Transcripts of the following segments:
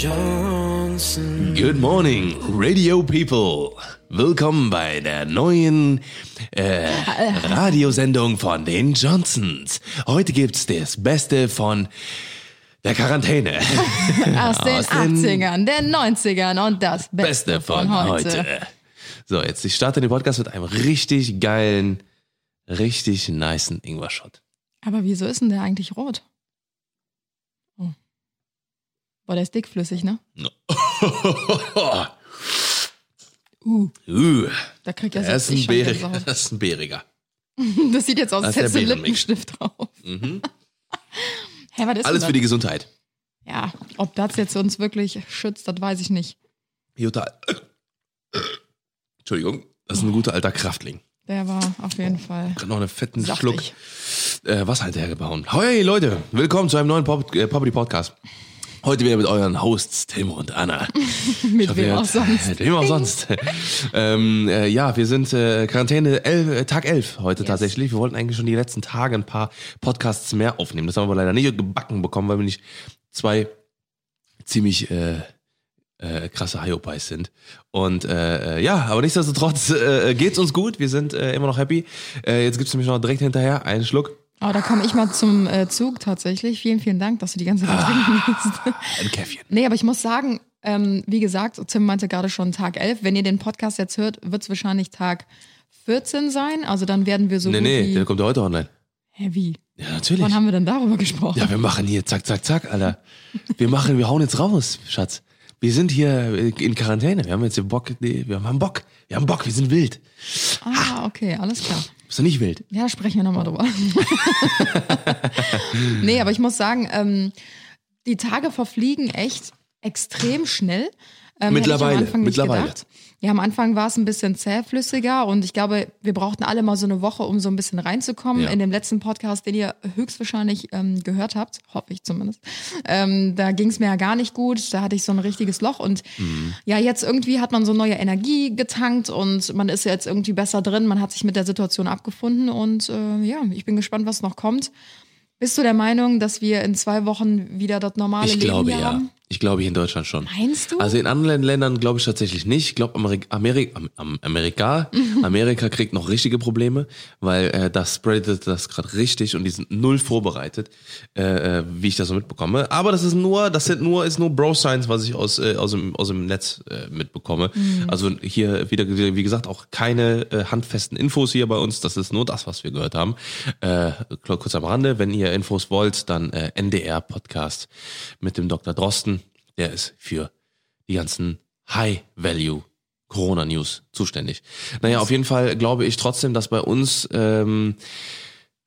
Johnsons. Good morning, Radio People. Willkommen bei der neuen äh, Radiosendung von den Johnsons. Heute gibt's das Beste von der Quarantäne. Aus den Aus den 80ern, den 90ern und das Beste, Beste von heute. So, jetzt ich starte den Podcast mit einem richtig geilen, richtig nicen Ingwer-Shot. Aber wieso ist denn der eigentlich rot? Oh. Boah, der ist dickflüssig, ne? Uh, Uh, da kriegt er das, ist ein Bäriger. Das ist ein Bäriger. Das sieht jetzt aus, als hättest du einen. Lippenstift drauf. Hä, was ist Alles für die? Gesundheit. Ja, ob das jetzt uns wirklich schützt, das weiß ich nicht. Jutta. Entschuldigung, das ist ein guter alter Kraftling. Der war auf jeden Fall Gerade noch einen fetten saftig. Schluck äh, Wasser hinterhergebaut. Hey Leute, willkommen zu einem neuen Pop äh, Property Podcast. Heute wieder mit euren Hosts Tim und Anna. Mit wem auch sonst. Mit wem auch sonst. ähm, äh, ja, wir sind äh, Quarantäne elf, äh, Tag 11 heute Yes. tatsächlich. Wir wollten eigentlich schon die letzten Tage ein paar Podcasts mehr aufnehmen. Das haben wir leider nicht gebacken bekommen, weil wir nicht zwei ziemlich äh, äh, krasse Hyopies sind. Und äh, äh, ja, aber nichtsdestotrotz äh, geht's uns gut. Wir sind äh, immer noch happy. Äh, jetzt gibt's nämlich noch direkt hinterher einen Schluck. Oh, da komme ich mal zum äh, Zug tatsächlich. Vielen, vielen Dank, dass du die ganze Zeit trinken willst. Ein Käffchen. Nee, aber ich muss sagen, ähm, wie gesagt, Tim meinte gerade schon Tag 11. Wenn ihr den Podcast jetzt hört, wird es wahrscheinlich Tag 14 sein. Also dann werden wir so nee, nee, der kommt heute online. Hä, wie? Ja, natürlich. Wann haben wir denn darüber gesprochen? Ja, wir machen hier zack, zack, zack, Alter. Wir machen, wir hauen jetzt raus, Schatz. Wir sind hier in Quarantäne. Wir haben jetzt hier Bock, nee, wir haben Bock. Wir haben Bock, wir sind wild. Ah, okay, alles klar. Bist du nicht wild? Ja, sprechen wir nochmal drüber. nee, aber ich muss sagen, ähm, die Tage verfliegen echt extrem schnell. Ähm, Mittlerweile, Ich am Anfang nicht mittlerweile. Gedacht. Ja, am Anfang war es ein bisschen zähflüssiger und ich glaube, wir brauchten alle mal so eine Woche, um so ein bisschen reinzukommen. Ja. In dem letzten Podcast, den ihr höchstwahrscheinlich ähm, gehört habt, hoffe ich zumindest, ähm, da ging es mir ja gar nicht gut. Da hatte ich so ein richtiges Loch und Mhm. ja, jetzt irgendwie hat man so neue Energie getankt und man ist jetzt irgendwie besser drin. Man hat sich mit der Situation abgefunden und äh, ja, ich bin gespannt, was noch kommt. Bist du der Meinung, dass wir in zwei Wochen wieder das normale Ich Leben glaube ja. haben? Ich glaube hier in Deutschland schon. Meinst du? Also in anderen Ländern glaube ich tatsächlich nicht. Ich glaube Amerika, Amerika, am, am Amerika, Amerika kriegt noch richtige Probleme, weil äh, das spreadet das gerade richtig und die sind null vorbereitet, äh, äh, wie ich das so mitbekomme. Aber das ist nur, das sind nur ist nur Bro Science, was ich aus äh, aus dem aus dem Netz äh, mitbekomme. Also hier wieder wie gesagt auch keine äh, handfesten Infos hier bei uns. Das ist nur das, was wir gehört haben. Äh, kurz am Rande, wenn ihr Infos wollt, dann äh, NDR Podcast mit dem Dr. Drosten. Der ist für die ganzen High-Value Corona-News zuständig. Naja, auf jeden Fall glaube ich trotzdem, dass bei uns, ähm,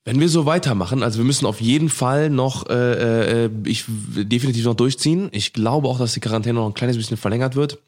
wenn wir so weitermachen, also wir müssen auf jeden Fall noch, äh, äh, ich definitiv noch durchziehen. Ich glaube auch, dass die Quarantäne noch ein kleines bisschen verlängert wird.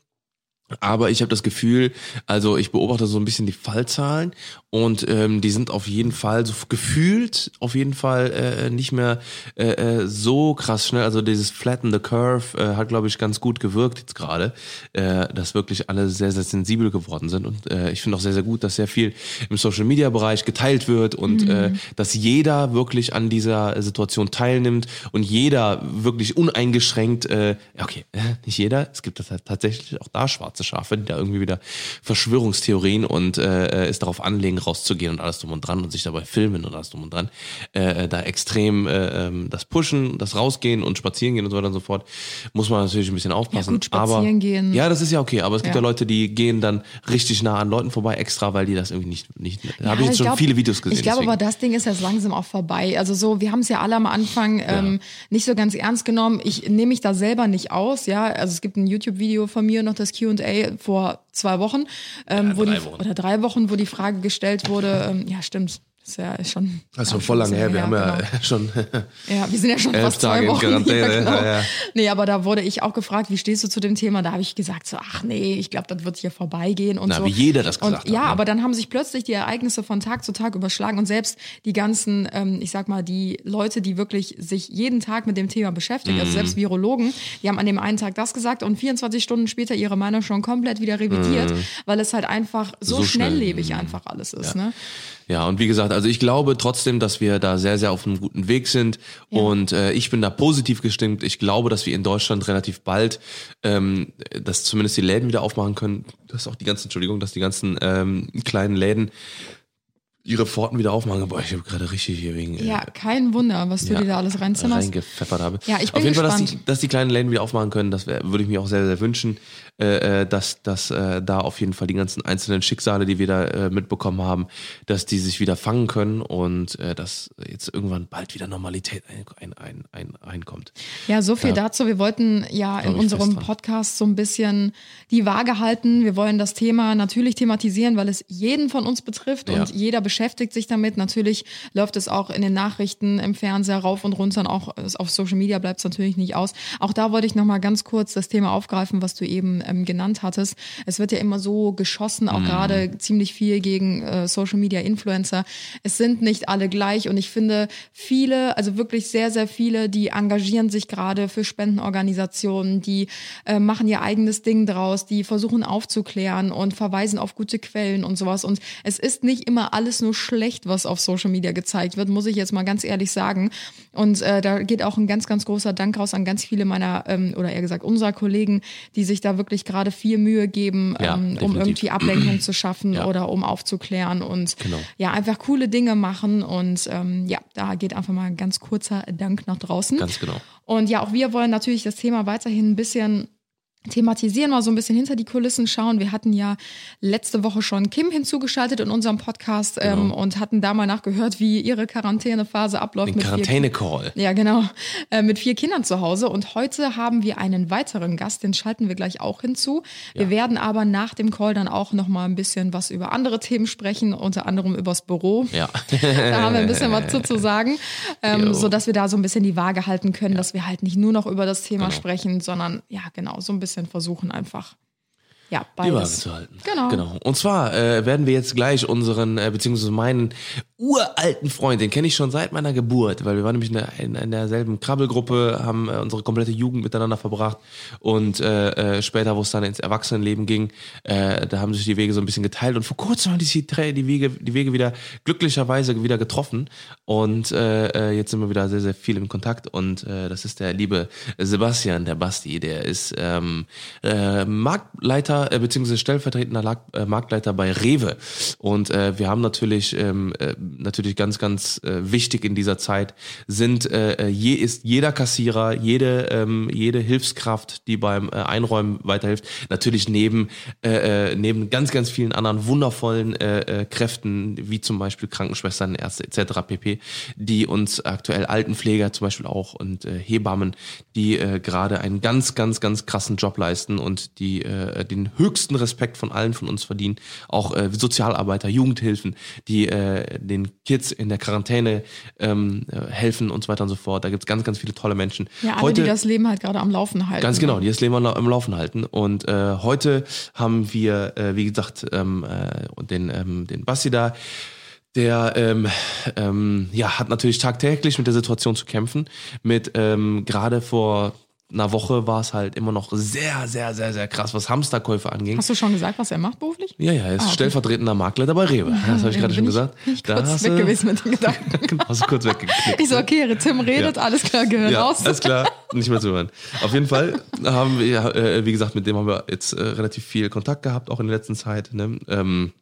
Aber ich habe das Gefühl, also ich beobachte so ein bisschen die Fallzahlen und ähm, die sind auf jeden Fall so gefühlt auf jeden Fall äh, nicht mehr äh, äh, so krass schnell. Also dieses Flatten the Curve äh, hat, glaube ich, ganz gut gewirkt jetzt gerade, äh, dass wirklich alle sehr, sehr sensibel geworden sind. Und äh, ich finde auch sehr, sehr gut, dass sehr viel im Social Media Bereich geteilt wird und äh, dass jeder wirklich an dieser Situation teilnimmt und jeder wirklich uneingeschränkt, äh, okay, äh, nicht jeder, es gibt das halt tatsächlich auch da schwarze Schafe, die da irgendwie wieder Verschwörungstheorien und äh, es darauf anlegen, rauszugehen und alles drum und dran und sich dabei filmen und alles drum und dran, äh, da extrem äh, ähm, das Pushen, das Rausgehen und Spazieren gehen und so weiter und so fort, muss man natürlich ein bisschen aufpassen. gut, spazieren aber, gehen. Ja, das ist ja okay, aber es gibt ja. Ja. Leute, die gehen dann richtig nah an Leuten vorbei, extra, weil die das irgendwie nicht, nicht da habe ich Ja, jetzt schon glaub- viele Videos gesehen. Ich glaube aber, das Ding ist jetzt langsam auch vorbei. Also so, wir haben es ja alle am Anfang ähm, nicht so ganz ernst genommen. Ich nehme mich da selber nicht aus, ja. Also es gibt ein YouTube-Video von mir, noch das Q&A vor zwei Wochen, ähm, Ja, wo die, Wochen. oder drei Wochen, wo die Frage gestellt wurde, ähm, ja stimmt, ist ja schon... Das ist ja, schon voll lange her. Wir haben genau. ja schon. Ja, wir sind ja schon fast zwei Tage in Wochen Quarantäne, hier, genau. ja, ja. Nee, aber da wurde ich auch gefragt, wie stehst du zu dem Thema? Da habe ich gesagt so, ach nee, ich glaube, das wird hier vorbeigehen und Na, so. wie jeder das und, gesagt hat, Ja, ne? aber dann haben sich plötzlich die Ereignisse von Tag zu Tag überschlagen und selbst die ganzen, ähm, ich sag mal, die Leute, die wirklich sich jeden Tag mit dem Thema beschäftigen, Mhm. also selbst Virologen, die haben an dem einen Tag das gesagt und 24 Stunden später ihre Meinung schon komplett wieder revidiert, weil es halt einfach so, Mhm. So schnell. schnelllebig einfach alles ist. Ne? Ja, und wie gesagt, also ich glaube trotzdem, dass wir da sehr, sehr auf einem guten Weg sind Ja. und äh, ich bin da positiv gestimmt. Ich glaube, dass wir in Deutschland relativ bald, ähm, dass zumindest die Läden wieder aufmachen können, dass auch die ganzen, Entschuldigung, dass die ganzen ähm, kleinen Läden ihre Pforten wieder aufmachen. Boah, ich habe gerade richtig hier wegen äh, Ja, kein Wunder, was du Ja, dir da alles reinzimmerst. reingepfeffert habe. Ja, ich bin Auf jeden Fall, dass gespannt. die, dass die kleinen Läden wieder aufmachen können, das wär, würde ich mir auch sehr, sehr wünschen, äh, äh, dass, dass äh, da auf jeden Fall die ganzen einzelnen Schicksale, die wir da äh, mitbekommen haben, dass die sich wieder fangen können und äh, dass jetzt irgendwann bald wieder Normalität ein, ein, ein. Ja, so viel Ja. dazu. Wir wollten ja in unserem. Podcast so ein bisschen die Waage halten. Wir wollen das Thema natürlich thematisieren, weil es jeden von uns betrifft Ja. und jeder beschäftigt sich damit. Natürlich läuft es auch in den Nachrichten, im Fernseher rauf und runter und auch äh, auf Social Media bleibt es natürlich nicht aus. Auch da wollte ich nochmal ganz kurz das Thema aufgreifen, was du eben ähm, genannt hattest. Es wird ja immer so geschossen, Mhm. auch gerade ziemlich viel gegen äh, Social Media Influencer. Es sind nicht alle gleich und ich finde viele, also wirklich sehr, sehr viele, die engagieren sich gerade für Spendenorganisationen, die äh, machen ihr eigenes Ding draus, die versuchen aufzuklären und verweisen auf gute Quellen und sowas. Und es ist nicht immer alles nur schlecht, was auf Social Media gezeigt wird, muss ich jetzt mal ganz ehrlich sagen. Und äh, da geht auch ein ganz, ganz großer Dank raus an ganz viele meiner, ähm, oder eher gesagt unserer Kollegen, die sich da wirklich gerade viel Mühe geben, Ja, ähm, um irgendwie Ablenkung zu schaffen Ja. oder um aufzuklären und Genau. ja, einfach coole Dinge machen. Und ähm, ja, da geht einfach mal ein ganz kurzer Dank nach draußen. Ganz genau. Und ja, auch wir wollen natürlich das Thema weiterhin ein bisschen thematisieren, mal so ein bisschen hinter die Kulissen schauen. Wir hatten ja letzte Woche schon Kim hinzugeschaltet in unserem Podcast ähm, Genau. und hatten da mal nachgehört, wie ihre Quarantänephase abläuft. Den Quarantäne-Call. ja, genau. Äh, mit vier Kindern zu Hause. Und heute haben wir einen weiteren Gast, den schalten wir gleich auch hinzu. Wir Ja. werden aber nach dem Call dann auch noch mal ein bisschen was über andere Themen sprechen, unter anderem übers Büro. Ja. Da haben wir ein bisschen was zu, zu sagen, ähm, Jo. so dass wir da so ein bisschen die Waage halten können, dass wir halt nicht nur noch über das Thema Genau. sprechen, sondern ja, genau, so ein bisschen versuchen einfach. Ja, Die Waage beides. zu halten. Genau. genau. Und zwar äh, werden wir jetzt gleich unseren, äh, beziehungsweise meinen uralten Freund, den kenne ich schon seit meiner Geburt, weil wir waren nämlich in, der, in, in derselben Krabbelgruppe, haben äh, unsere komplette Jugend miteinander verbracht und äh, äh, später, wo es dann ins Erwachsenenleben ging, äh, da haben sich die Wege so ein bisschen geteilt und vor kurzem haben sich die, die, Wege, die Wege wieder glücklicherweise wieder getroffen und äh, äh, jetzt sind wir wieder sehr, sehr viel im Kontakt und äh, das ist der liebe Sebastian, der Basti, der ist ähm, äh, Marktleiter äh, beziehungsweise stellvertretender Lag, äh, Marktleiter bei Rewe. Und äh, wir haben natürlich ähm, äh, natürlich ganz ganz äh, wichtig in dieser Zeit sind äh, je ist jeder Kassierer jede ähm, jede Hilfskraft die beim äh, Einräumen weiterhilft natürlich neben äh, äh, neben ganz ganz vielen anderen wundervollen äh, äh, Kräften wie zum Beispiel Krankenschwestern Ärzte etc pp die uns aktuell Altenpfleger zum Beispiel auch und äh, Hebammen die äh, gerade einen ganz ganz ganz krassen Job leisten und die äh, den höchsten Respekt von allen von uns verdienen auch äh, Sozialarbeiter Jugendhilfen die äh, den Kids in der Quarantäne ähm, äh, helfen und so weiter und so fort da gibt's ganz ganz viele tolle Menschen Ja, alle, die das Leben halt gerade am Laufen halten. Ganz genau, die das Leben am am Laufen halten. Und äh, heute haben wir, äh, wie gesagt, ähm, äh, den, ähm, den Basti da, der ähm, ähm, ja, hat natürlich tagtäglich mit der Situation zu kämpfen. Mit ähm, gerade vor einer Woche war es halt immer noch sehr, sehr, sehr, sehr krass, was Hamsterkäufe anging. Hast du schon gesagt, was er macht beruflich? Ja, ja, er ist Ah, stellvertretender Makler bei Rewe. Das habe ich gerade schon Bin gesagt. Ich, Da kurz weg du- gewesen mit den Gedanken. Genau, hast du kurz weggeklickt. Ich so, okay, Tim redet, Ja. alles klar, gehört Ja, raus. alles klar, nicht mehr zu hören. Auf jeden Fall haben wir, äh, wie gesagt, mit dem haben wir jetzt äh, relativ viel Kontakt gehabt, auch in der letzten Zeit. Ne? Ähm,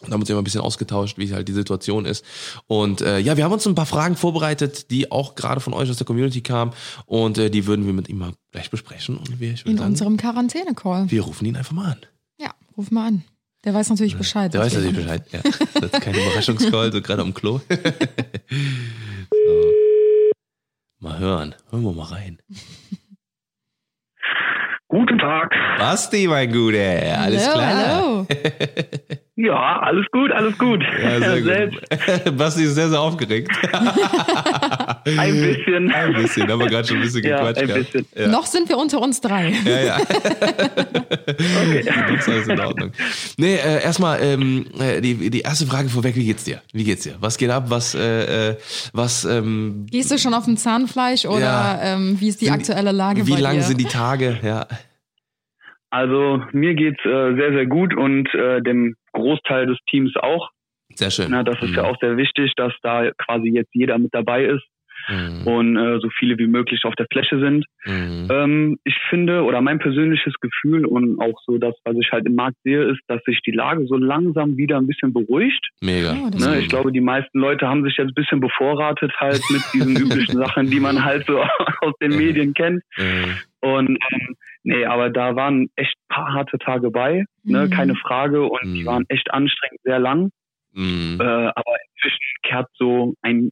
und haben uns immer ein bisschen ausgetauscht, wie halt die Situation ist. Und äh, ja, wir haben uns ein paar Fragen vorbereitet, die auch gerade von euch aus der Community kamen. Und äh, die würden wir mit ihm mal gleich besprechen. Und wir, In sagen, unserem Quarantäne-Call. wir rufen ihn einfach mal an. Ja, ruf mal an. Der weiß natürlich Bescheid. Der weiß wir- natürlich Bescheid. Ja. Das ist kein Überraschungscall, so gerade am Klo. so. Mal hören. Hören wir mal rein. Guten Tag. Basti, mein Guter. Alles Hallo, klar. Hallo. Ja, alles gut, alles gut. Ja, sehr Selbst gut. Basti ist sehr, sehr aufgeregt. ein bisschen. Ein bisschen, haben wir gerade schon ein bisschen Ja, gequatscht. ein bisschen. Ja. Noch sind wir unter uns drei. Ja, ja. Okay. Das ist alles in Ordnung. Nee, äh, erstmal ähm, äh, die, die erste Frage vorweg, wie geht's dir? Wie geht's dir? Was geht ab? Was, äh, äh, was, ähm, Gehst du schon auf dem Zahnfleisch oder Ja. ähm, wie ist die Sind- aktuelle Lage wie bei lang dir? sind die Tage? Ja. Also mir geht's äh, sehr, sehr gut und äh, dem Großteil des Teams auch. Sehr schön. Na, das ist Mhm. ja auch sehr wichtig, dass da quasi jetzt jeder mit dabei ist Mhm. und äh, so viele wie möglich auf der Fläche sind. Mhm. Ähm, ich finde, oder mein persönliches Gefühl und auch so das, was ich halt im Markt sehe, ist, dass sich die Lage so langsam wieder ein bisschen beruhigt. Mega. Ja, das Ne? Ich glaube, die meisten Leute haben sich jetzt ein bisschen bevorratet halt mit diesen üblichen Sachen, die man halt so aus den Medien kennt. Mhm. Und ähm, nee, aber da waren echt paar harte Tage bei, ne? Mhm. keine Frage. Und Mhm. die waren echt anstrengend, sehr lang. Mhm. Äh, aber inzwischen kehrt so ein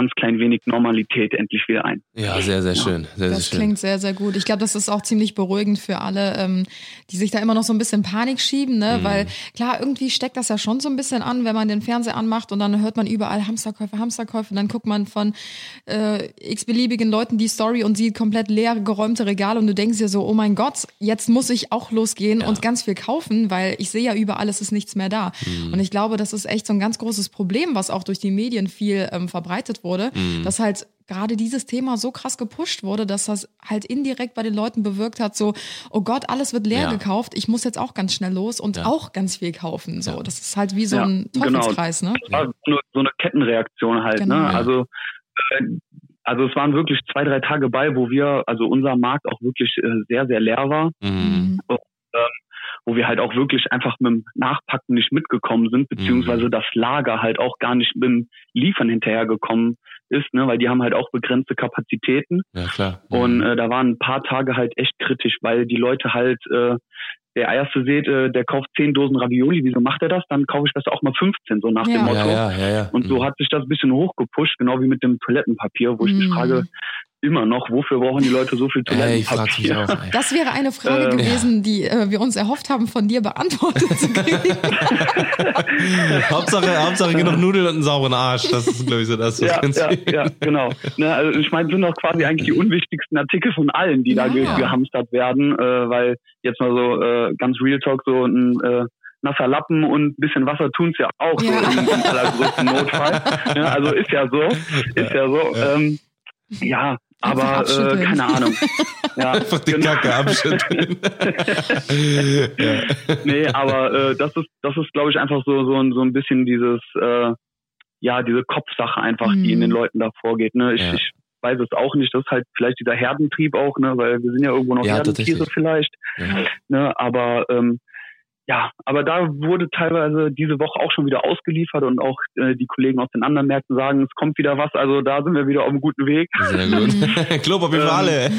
ganz klein wenig Normalität endlich wieder ein. Ja, sehr, sehr schön. Sehr, Das sehr schön. klingt sehr, sehr gut. Ich glaube, das ist auch ziemlich beruhigend für alle, ähm, die sich da immer noch so ein bisschen Panik schieben, ne? Mhm. Weil klar, irgendwie steckt das ja schon so ein bisschen an, wenn man den Fernseher anmacht und dann hört man überall Hamsterkäufe, Hamsterkäufe und dann guckt man von äh, x-beliebigen Leuten die Story und sieht komplett leer geräumte Regale und du denkst dir so, oh mein Gott, jetzt muss ich auch losgehen und ganz viel kaufen, weil ich sehe ja überall, es ist nichts mehr da. Mhm. Und ich glaube, das ist echt so ein ganz großes Problem, was auch durch die Medien viel ähm, verbreitet wurde, Mhm. dass halt gerade dieses Thema so krass gepusht wurde, dass das halt indirekt bei den Leuten bewirkt hat, so, oh Gott, alles wird leer Ja. gekauft, ich muss jetzt auch ganz schnell los und Ja. auch ganz viel kaufen. So, das ist halt wie so Ja, ein genau. Teufelskreis, ne? Das war so eine, so eine Kettenreaktion halt. Genau. Ne? Also, äh, also es waren wirklich zwei, drei Tage bei, wo wir, also unser Markt auch wirklich äh, sehr, sehr leer war. Mhm. Wo wir halt auch wirklich einfach mit dem Nachpacken nicht mitgekommen sind, beziehungsweise Mhm. das Lager halt auch gar nicht mit dem Liefern hinterhergekommen ist, ne, weil die haben halt auch begrenzte Kapazitäten. Ja, klar. Mhm. Und äh, da waren ein paar Tage halt echt kritisch, weil die Leute halt, äh, der erste seht, äh, der kauft 10 Dosen Ravioli, wieso macht er das? Dann kaufe ich besser auch mal 15, so nach Ja. dem Motto. ja, ja, ja, ja. Und so Mhm. hat sich das ein bisschen hochgepusht, genau wie mit dem Toilettenpapier, wo ich mich Mhm. frage, immer noch, wofür brauchen die Leute so viel Ey, mich Toilettenpapier? auch. Ey. Das wäre eine Frage Ähm, gewesen, die äh, wir uns erhofft haben, von dir beantwortet zu kriegen. Hauptsache, Hauptsache genug Nudeln und einen sauberen Arsch. Das ist, glaube ich, so das, was ja, ganz ja, ja, genau. Ne, also ich meine, sind doch quasi eigentlich die unwichtigsten Artikel von allen, die da ge gehamstert werden, äh, weil jetzt mal so äh, ganz Real Talk so ein äh, nasser Lappen und ein bisschen Wasser tun's ja auch Ja. so im, im allergrößten Notfall. Ja, also ist ja so, ist ja so. Ja. Ähm, ja, aber äh, keine Ahnung. Ja, Einfach die genau. Kacke abschütteln. ja. nee, aber äh, das ist, das ist, glaube ich, einfach so so ein so ein bisschen dieses, äh, ja, diese Kopfsache einfach, die in Mhm. den Leuten da vorgeht. Ne? Ich, Ja. ich weiß es auch nicht. Das ist halt vielleicht dieser Herdentrieb auch, ne, weil wir sind ja irgendwo noch Ja, Herdentiere vielleicht. Ja. Ne, aber ähm, ja, aber da wurde teilweise diese Woche auch schon wieder ausgeliefert und auch äh, die Kollegen aus den anderen Märkten sagen, es kommt wieder was. Also da sind wir wieder auf einem guten Weg. Sehr gut. Klopapier für Ähm, alle.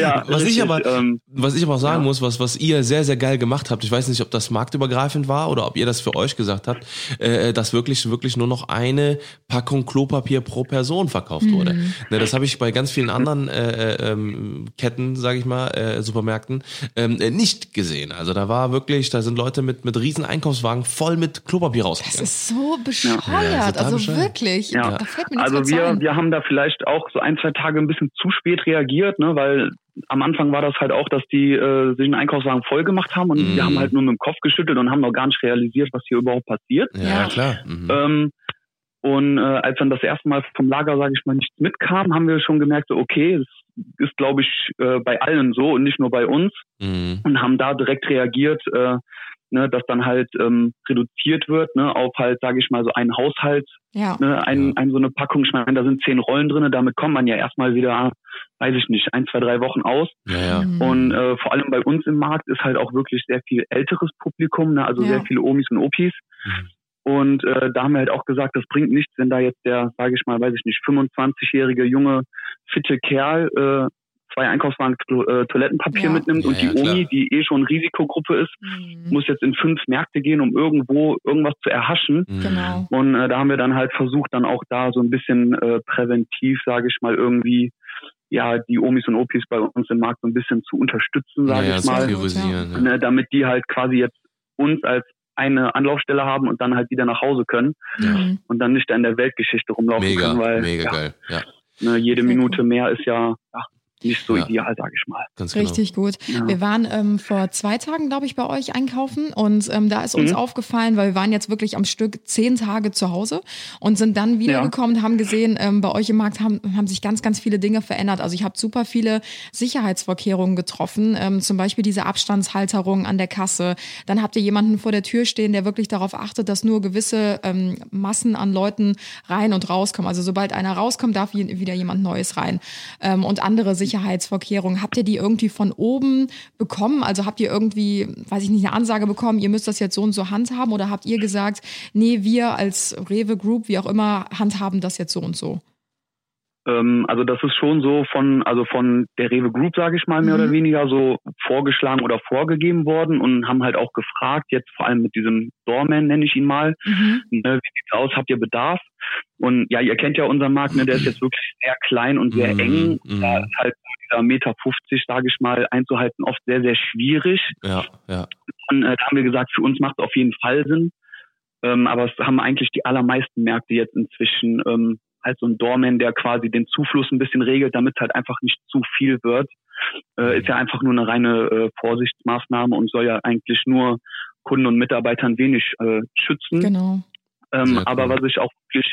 Ja, was ich richtig, aber, ähm, was ich aber auch sagen ja. muss, was, was ihr sehr, sehr geil gemacht habt, ich weiß nicht, ob das marktübergreifend war oder ob ihr das für euch gesagt habt, äh, dass wirklich, wirklich nur noch eine Packung Klopapier pro Person verkauft wurde. Mhm. Ne, das habe ich bei ganz vielen anderen äh, äh, ähm, Ketten, sage ich mal, äh, Supermärkten, ähm, äh, nicht gesehen. Also da war wirklich, da sind Leute mit, mit riesen Einkaufswagen voll mit Klopapier Das rausgegangen. ist so bescheuert. Ja, total also bescheuert. wirklich. Ja. Da fällt mir nichts Also wir, wir haben da vielleicht auch so ein, zwei Tage ein bisschen zu spät reagiert, ne, weil am Anfang war das halt auch, dass die äh, sich einen Einkaufswagen voll gemacht haben und Mhm. wir haben halt nur mit dem Kopf geschüttelt und haben noch gar nicht realisiert, was hier überhaupt passiert. ja, Ja. klar. Mhm. Ähm, und äh, als dann das erste Mal vom Lager, sage ich mal, nichts mitkam, haben wir schon gemerkt, so, okay, es ist, glaube ich, äh, bei allen so und nicht nur bei uns Mhm. und haben da direkt reagiert, äh, ne, dass dann halt ähm, reduziert wird ne, auf halt, sage ich mal, so einen Haushalt Ja. ne, ein, Ja. ein, so eine Packung, ich meine, da sind zehn Rollen drinne, damit kommt man ja erstmal wieder, weiß ich nicht, ein, zwei, drei Wochen aus. Ja, ja. Mhm. Und äh, vor allem bei uns im Markt ist halt auch wirklich sehr viel älteres Publikum, ne, also Ja. sehr viele Omis und Opis. Mhm. Und äh, da haben wir halt auch gesagt, das bringt nichts, wenn da jetzt der, sage ich mal, weiß ich nicht, 25-jährige junge, fitte Kerl äh, zwei Einkaufswagen äh, Toilettenpapier Ja. mitnimmt Ja, und die ja, klar. Omi, die eh schon Risikogruppe ist, Mhm. muss jetzt in fünf Märkte gehen, um irgendwo irgendwas zu erhaschen. Mhm. Genau. Und äh, da haben wir dann halt versucht, dann auch da so ein bisschen äh, präventiv, sage ich mal, irgendwie ja die Omis und Opis bei uns im Markt so ein bisschen zu unterstützen, sage ja, ich mal, ne, damit die halt quasi jetzt uns als eine Anlaufstelle haben und dann halt wieder nach Hause können Mhm. und dann nicht da in der Weltgeschichte rumlaufen Mega, können, weil mega ja, geil. Ja. ne, jede Minute mehr ist ja, ja nicht so Ja. ideal, sage ich mal. Ganz genau. Richtig gut. Ja. Wir waren ähm, vor zwei Tagen, glaube ich, bei euch einkaufen und ähm, da ist uns Mhm. aufgefallen, weil wir waren jetzt wirklich am Stück zehn Tage zu Hause und sind dann wiedergekommen, haben gesehen, ähm, bei euch im Markt haben, haben sich ganz, ganz viele Dinge verändert. Also ich habe super viele Sicherheitsvorkehrungen getroffen, ähm, zum Beispiel diese Abstandshalterung an der Kasse. Dann habt ihr jemanden vor der Tür stehen, der wirklich darauf achtet, dass nur gewisse ähm, Massen an Leuten rein und rauskommen. Also sobald einer rauskommt, darf wieder jemand Neues rein. Ähm, und andere Sicherheitsvorkehrungen. Habt ihr die irgendwie von oben bekommen? Also habt ihr irgendwie, weiß ich nicht, eine Ansage bekommen, ihr müsst das jetzt so und so handhaben? Oder habt ihr gesagt, nee, wir als Rewe Group, wie auch immer, handhaben das jetzt so und so? Ähm, also das ist schon so von, also von der Rewe Group, sage ich mal, mehr Mhm. oder weniger so vorgeschlagen oder vorgegeben worden und haben halt auch gefragt, jetzt vor allem mit diesem Doorman nenne ich ihn mal, Mhm. ne, wie sieht's aus, habt ihr Bedarf? Und ja, ihr kennt ja unseren Markt, ne, der ist jetzt wirklich sehr klein und sehr Mhm, eng. mhm. Da ist halt dieser Meter 50, sage ich mal, einzuhalten oft sehr, sehr schwierig. Ja, ja. Und äh, da haben wir gesagt, für uns macht es auf jeden Fall Sinn. Ähm, aber es haben eigentlich die allermeisten Märkte jetzt inzwischen ähm, halt so ein Doorman, der quasi den Zufluss ein bisschen regelt, damit es halt einfach nicht zu viel wird. Äh, ist ja einfach nur eine reine äh, Vorsichtsmaßnahme und soll ja eigentlich nur Kunden und Mitarbeitern wenig äh, schützen. Genau. Ähm, cool. aber was ich auch wirklich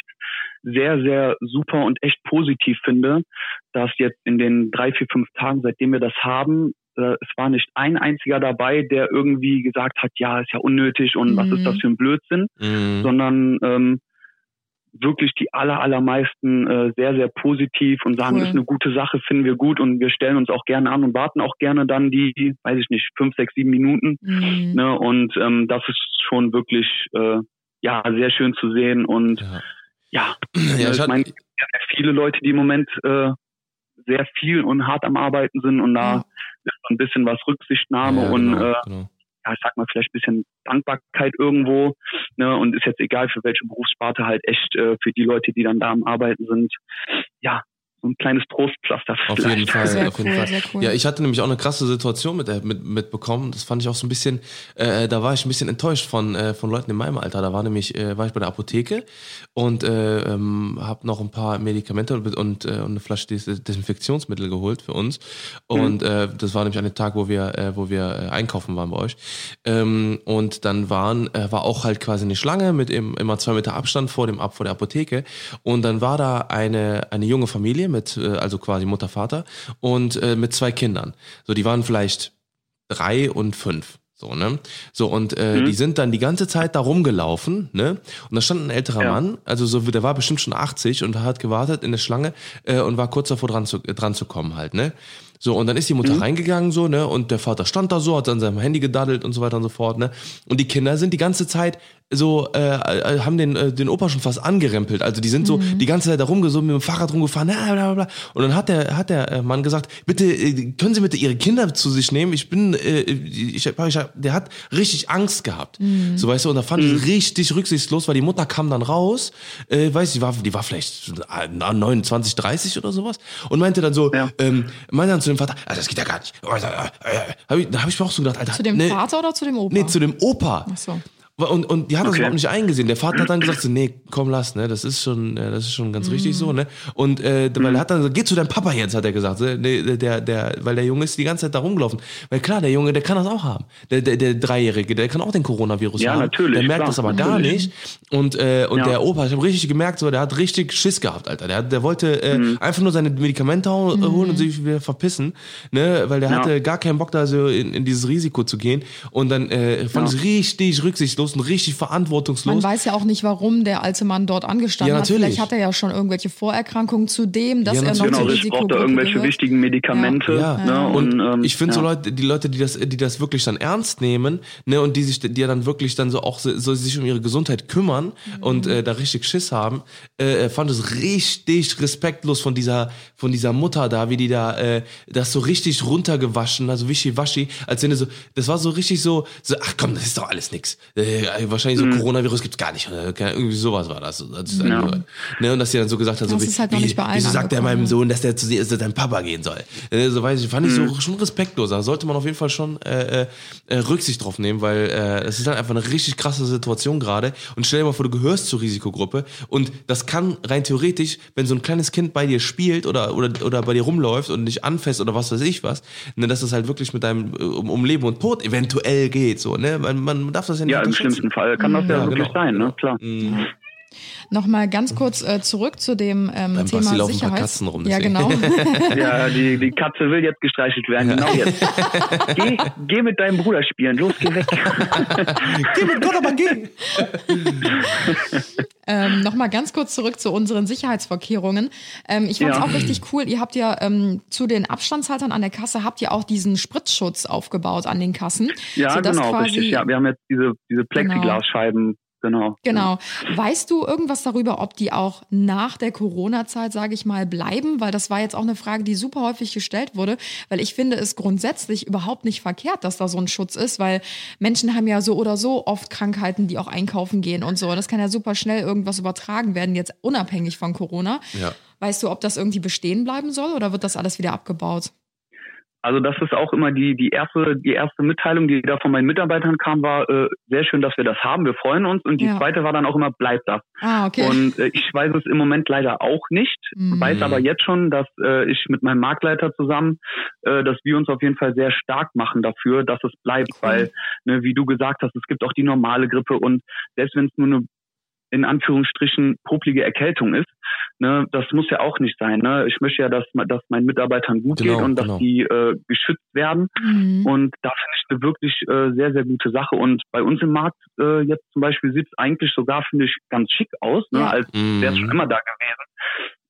sehr, sehr super und echt positiv finde, dass jetzt in den drei, vier, fünf Tagen, seitdem wir das haben, äh, es war nicht ein einziger dabei, der irgendwie gesagt hat, ja, ist ja unnötig und was Mhm. ist das für ein Blödsinn, Mhm. sondern ähm, wirklich die aller, allermeisten äh, sehr, sehr positiv und sagen, Cool. ist eine gute Sache, finden wir gut und wir stellen uns auch gerne an und warten auch gerne dann die, weiß ich nicht, fünf, sechs, sieben Minuten. Mhm. Ne? Und ähm, das ist schon wirklich äh, ja sehr schön zu sehen und Ja. ja, Ja, ich ich meine, viele Leute, die im Moment äh, sehr viel und hart am Arbeiten sind und da Ja. ein bisschen was Rücksichtnahme ja, und genau, äh, genau. Ja, ich sag mal vielleicht ein bisschen Dankbarkeit irgendwo. Ne? Und ist jetzt egal für welche Berufssparte halt echt äh, für die Leute, die dann da am Arbeiten sind. Ja, ein kleines Trostpflaster Auf vielleicht. jeden Fall, Sehr auf jeden cool, Fall. sehr cool. Ja, ich hatte nämlich auch eine krasse Situation mit, äh, mit, mitbekommen. Das fand ich auch so ein bisschen, äh, da war ich ein bisschen enttäuscht von, äh, von Leuten in meinem Alter. Da war nämlich, äh, war ich bei der Apotheke und äh, ähm, habe noch ein paar Medikamente und, und, äh, und eine Flasche Des Desinfektionsmittel geholt für uns. Und äh, das war nämlich an dem Tag, wo wir, äh, wo wir äh, einkaufen waren bei euch. Ähm, und dann waren, äh, war auch halt quasi eine Schlange mit im, immer zwei Meter Abstand vor dem ab vor der Apotheke. Und dann war da eine, eine junge Familie mit, äh, also quasi Mutter, Vater und äh, mit zwei Kindern. So, die waren vielleicht drei und fünf. So, ne? So, und äh, Mhm. die sind dann die ganze Zeit da rumgelaufen, ne? Und da stand ein älterer Ja. Mann, also so, der war bestimmt schon 80 und hat gewartet in der Schlange äh, und war kurz davor dran zu, äh, dran zu kommen halt, ne? So, und dann ist die Mutter reingegangen, so, ne? Und der Vater stand da so, hat an seinem Handy gedaddelt und so weiter und so fort, ne? Und die Kinder sind die ganze Zeit so, äh, äh, haben den, äh, den Opa schon fast angerempelt. Also die sind so die ganze Zeit da rumgesogen, mit dem Fahrrad rumgefahren, bla, bla, bla. Und dann hat der, hat der äh, Mann gesagt, bitte, äh, können Sie bitte Ihre Kinder zu sich nehmen? Ich bin, äh, ich, hab- ich, hab- der hat richtig Angst gehabt. So, weißt du, und da fand ich es richtig rücksichtslos, weil die Mutter kam dann raus, äh, weiß ich, die war, die war vielleicht äh, 29, 30 oder sowas und meinte dann so, Ja. ähm, meinte dann zu dem Vater, ah, das geht ja gar nicht. Hab ich, da habe ich mir auch so gedacht, Alter, Zu dem ne, Vater oder zu dem Opa? Nee, zu dem Opa. Ach so. Und, und die hat das Okay. überhaupt nicht eingesehen. Der Vater hat dann gesagt, so, nee, komm, lass, ne, das ist schon, äh, das ist schon ganz Mhm. richtig so, ne. Und äh, weil er hat dann gesagt, geh zu deinem Papa jetzt, hat er gesagt. So, Nee, der, der, weil der Junge ist die ganze Zeit da rumgelaufen. Weil klar, der Junge, der kann das auch haben. Der, der, der Dreijährige, der kann auch den Coronavirus Ja, haben. natürlich, Der merkt klar, das aber gar nicht. Und, äh, und Ja. der Opa, ich habe richtig gemerkt, so, der hat richtig Schiss gehabt, Alter. Der, hat- der wollte äh, Mhm. einfach nur seine Medikamente hau- holen und sich wieder verpissen, ne, weil der Ja. hatte gar keinen Bock da so in, in dieses Risiko zu gehen. Und dann äh, fand Ja. ich richtig rücksichtslos und richtig verantwortungslos. Man weiß ja auch nicht, warum der alte Mann dort angestanden Ja, hat. natürlich. Vielleicht hat er ja schon irgendwelche Vorerkrankungen zu dem, dass Ja, er noch. Genau, zur ich brauche da irgendwelche gehört. wichtigen Medikamente. Ja. Ne? Und Und, ähm, ich finde so ja. Leute, die Leute, die das, die das wirklich dann ernst nehmen, ne, und die sich, die ja dann wirklich dann so auch so, so sich um ihre Gesundheit kümmern und äh, da richtig Schiss haben, äh, fand es richtig respektlos von dieser, von dieser Mutter da, wie die da, äh, das so richtig runtergewaschen, also wischiwaschi, als wenn du so, das war so richtig so, so, ach komm, das ist doch alles nix. Äh, äh, wahrscheinlich so Mhm. Coronavirus gibt's gar nicht. Oder irgendwie sowas war das. das ist Ja. ne, und dass sie dann so gesagt hat, so Das wie, halt wie, wieso sagt er meinem. Sohn, dass der zu, seinem Papa gehen soll? Äh, so weiß ich, fand ich so schon respektlos. Da sollte man auf jeden Fall schon äh, äh, äh, Rücksicht drauf nehmen, weil äh, es ist halt einfach eine richtig krasse Situation gerade. Und stell dir mal vor, du gehörst zur Risikogruppe und das kann rein theoretisch, wenn so ein kleines Kind bei dir spielt oder oder oder bei dir rumläuft und dich anfasst oder was weiß ich was, ne, dass es halt wirklich mit deinem äh, um, um Leben und Tod eventuell geht. So, ne? Man, man darf das ja nicht Ja. Schlimmsten Fall kann das ja, Ja, wirklich genau, sein, ne? Klar. Mhm. Nochmal ganz kurz äh, zurück zu dem ähm, Beim Thema Basti laufen ein paar Sicherheit. Katzen rum, ja, genau. Ja, die, die Katze will jetzt gestreichelt werden, genau jetzt. Geh, geh mit deinem Bruder spielen, los, geh weg. Geh mit Gott, aber geh! Ähm, Nochmal ganz kurz zurück zu unseren Sicherheitsvorkehrungen. Ähm, ich fand es Ja. auch richtig cool. Ihr habt ja ähm, zu den Abstandshaltern an der Kasse habt ihr auch diesen Spritzschutz aufgebaut an den Kassen. Ja, genau, quasi- richtig. Ja, wir haben jetzt diese, diese Plexiglasscheiben, genau. Genau. Weißt du irgendwas darüber, ob die auch nach der Corona-Zeit, sage ich mal, bleiben? Weil das war jetzt auch eine Frage, die super häufig gestellt wurde. Weil ich finde es grundsätzlich überhaupt nicht verkehrt, dass da so ein Schutz ist, weil Menschen haben ja so oder so oft Krankheiten, die auch einkaufen gehen und so. Und das kann ja super schnell irgendwas übertragen werden, jetzt unabhängig von Corona. Ja. Weißt du, ob das irgendwie bestehen bleiben soll oder wird das alles wieder abgebaut? Also das ist auch immer die, die erste, die erste Mitteilung, die da von meinen Mitarbeitern kam, war äh, sehr schön, dass wir das haben. Wir freuen uns. Und die Ja. zweite war dann auch immer, bleibt das. Ah, okay. Und äh, ich weiß es im Moment leider auch nicht, Mhm. weiß aber jetzt schon, dass äh, ich mit meinem Marktleiter zusammen, äh, dass wir uns auf jeden Fall sehr stark machen dafür, dass es bleibt, Cool. weil, ne, wie du gesagt hast, es gibt auch die normale Grippe und selbst wenn es nur eine in Anführungsstrichen poplige Erkältung ist, ne, das muss ja auch nicht sein. Ne? Ich möchte ja, dass, dass meinen Mitarbeitern gut Genau, geht und dass genau. die äh, geschützt werden. Mhm. Und da finde ich eine wirklich äh, sehr, sehr gute Sache. Und bei uns im Markt äh, jetzt zum Beispiel sieht es eigentlich sogar, finde ich, ganz schick aus, ne? Ja. als wäre es schon Mhm. immer da gewesen.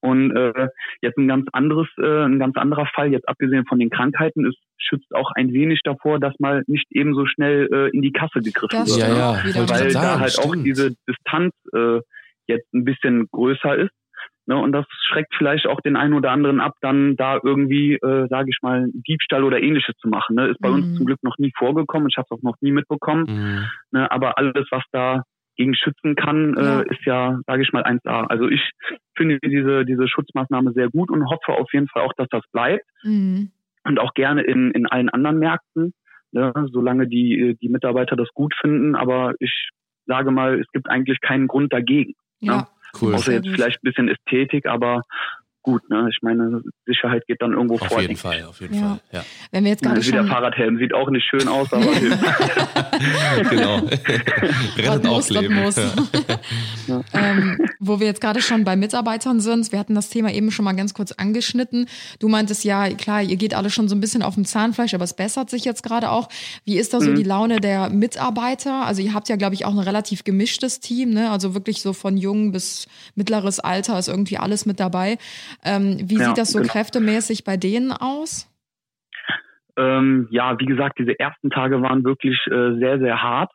Und äh, jetzt ein ganz anderes, äh, ein ganz anderer Fall, jetzt abgesehen von den Krankheiten, ist schützt auch ein wenig davor, dass mal nicht eben so schnell äh, in die Kasse gegriffen Das wird. Ja, stimmt ja, auch wollte ich Weil da sagen, halt auch stimmt. diese Distanz äh, jetzt ein bisschen größer ist. Ne, und das schreckt vielleicht auch den einen oder anderen ab, dann da irgendwie, äh, sage ich mal, Diebstahl oder ähnliches zu machen. Ne? Ist bei Mhm. uns zum Glück noch nie vorgekommen. Ich habe es auch noch nie mitbekommen. Mhm. Ne? Aber alles, was da gegen schützen kann, Ja. äh, ist ja, sage ich mal, 1A. Also ich finde diese, diese Schutzmaßnahme sehr gut und hoffe auf jeden Fall auch, dass das bleibt Mhm. und auch gerne in, in allen anderen Märkten, ne? solange die, die Mitarbeiter das gut finden. Aber ich sage mal, es gibt eigentlich keinen Grund dagegen. Ja. Cool. Außer jetzt vielleicht ein bisschen Ästhetik, aber gut, ne? Ich meine, Sicherheit geht dann irgendwo Auf vor. jeden denke Fall, auf jeden Ja. Fall. Ja. Wenn wir jetzt gerade Wie der schon Fahrradhelm sieht auch nicht schön aus, aber genau. Rettet auch Leben. muss. Ja. ähm, wo wir jetzt gerade schon bei Mitarbeitern sind, wir hatten das Thema eben schon mal ganz kurz angeschnitten. Du meintest ja, klar, ihr geht alle schon so ein bisschen auf dem Zahnfleisch, aber es bessert sich jetzt gerade auch. Wie ist da so Mhm. die Laune der Mitarbeiter? Also ihr habt ja, glaube ich, auch ein relativ gemischtes Team, ne? Also wirklich so von jung bis mittleres Alter ist irgendwie alles mit dabei. Ähm, wie Ja, sieht das so genau. kräftemäßig bei denen aus? ähm, ja, wie gesagt, diese ersten Tage waren wirklich äh, sehr, sehr hart.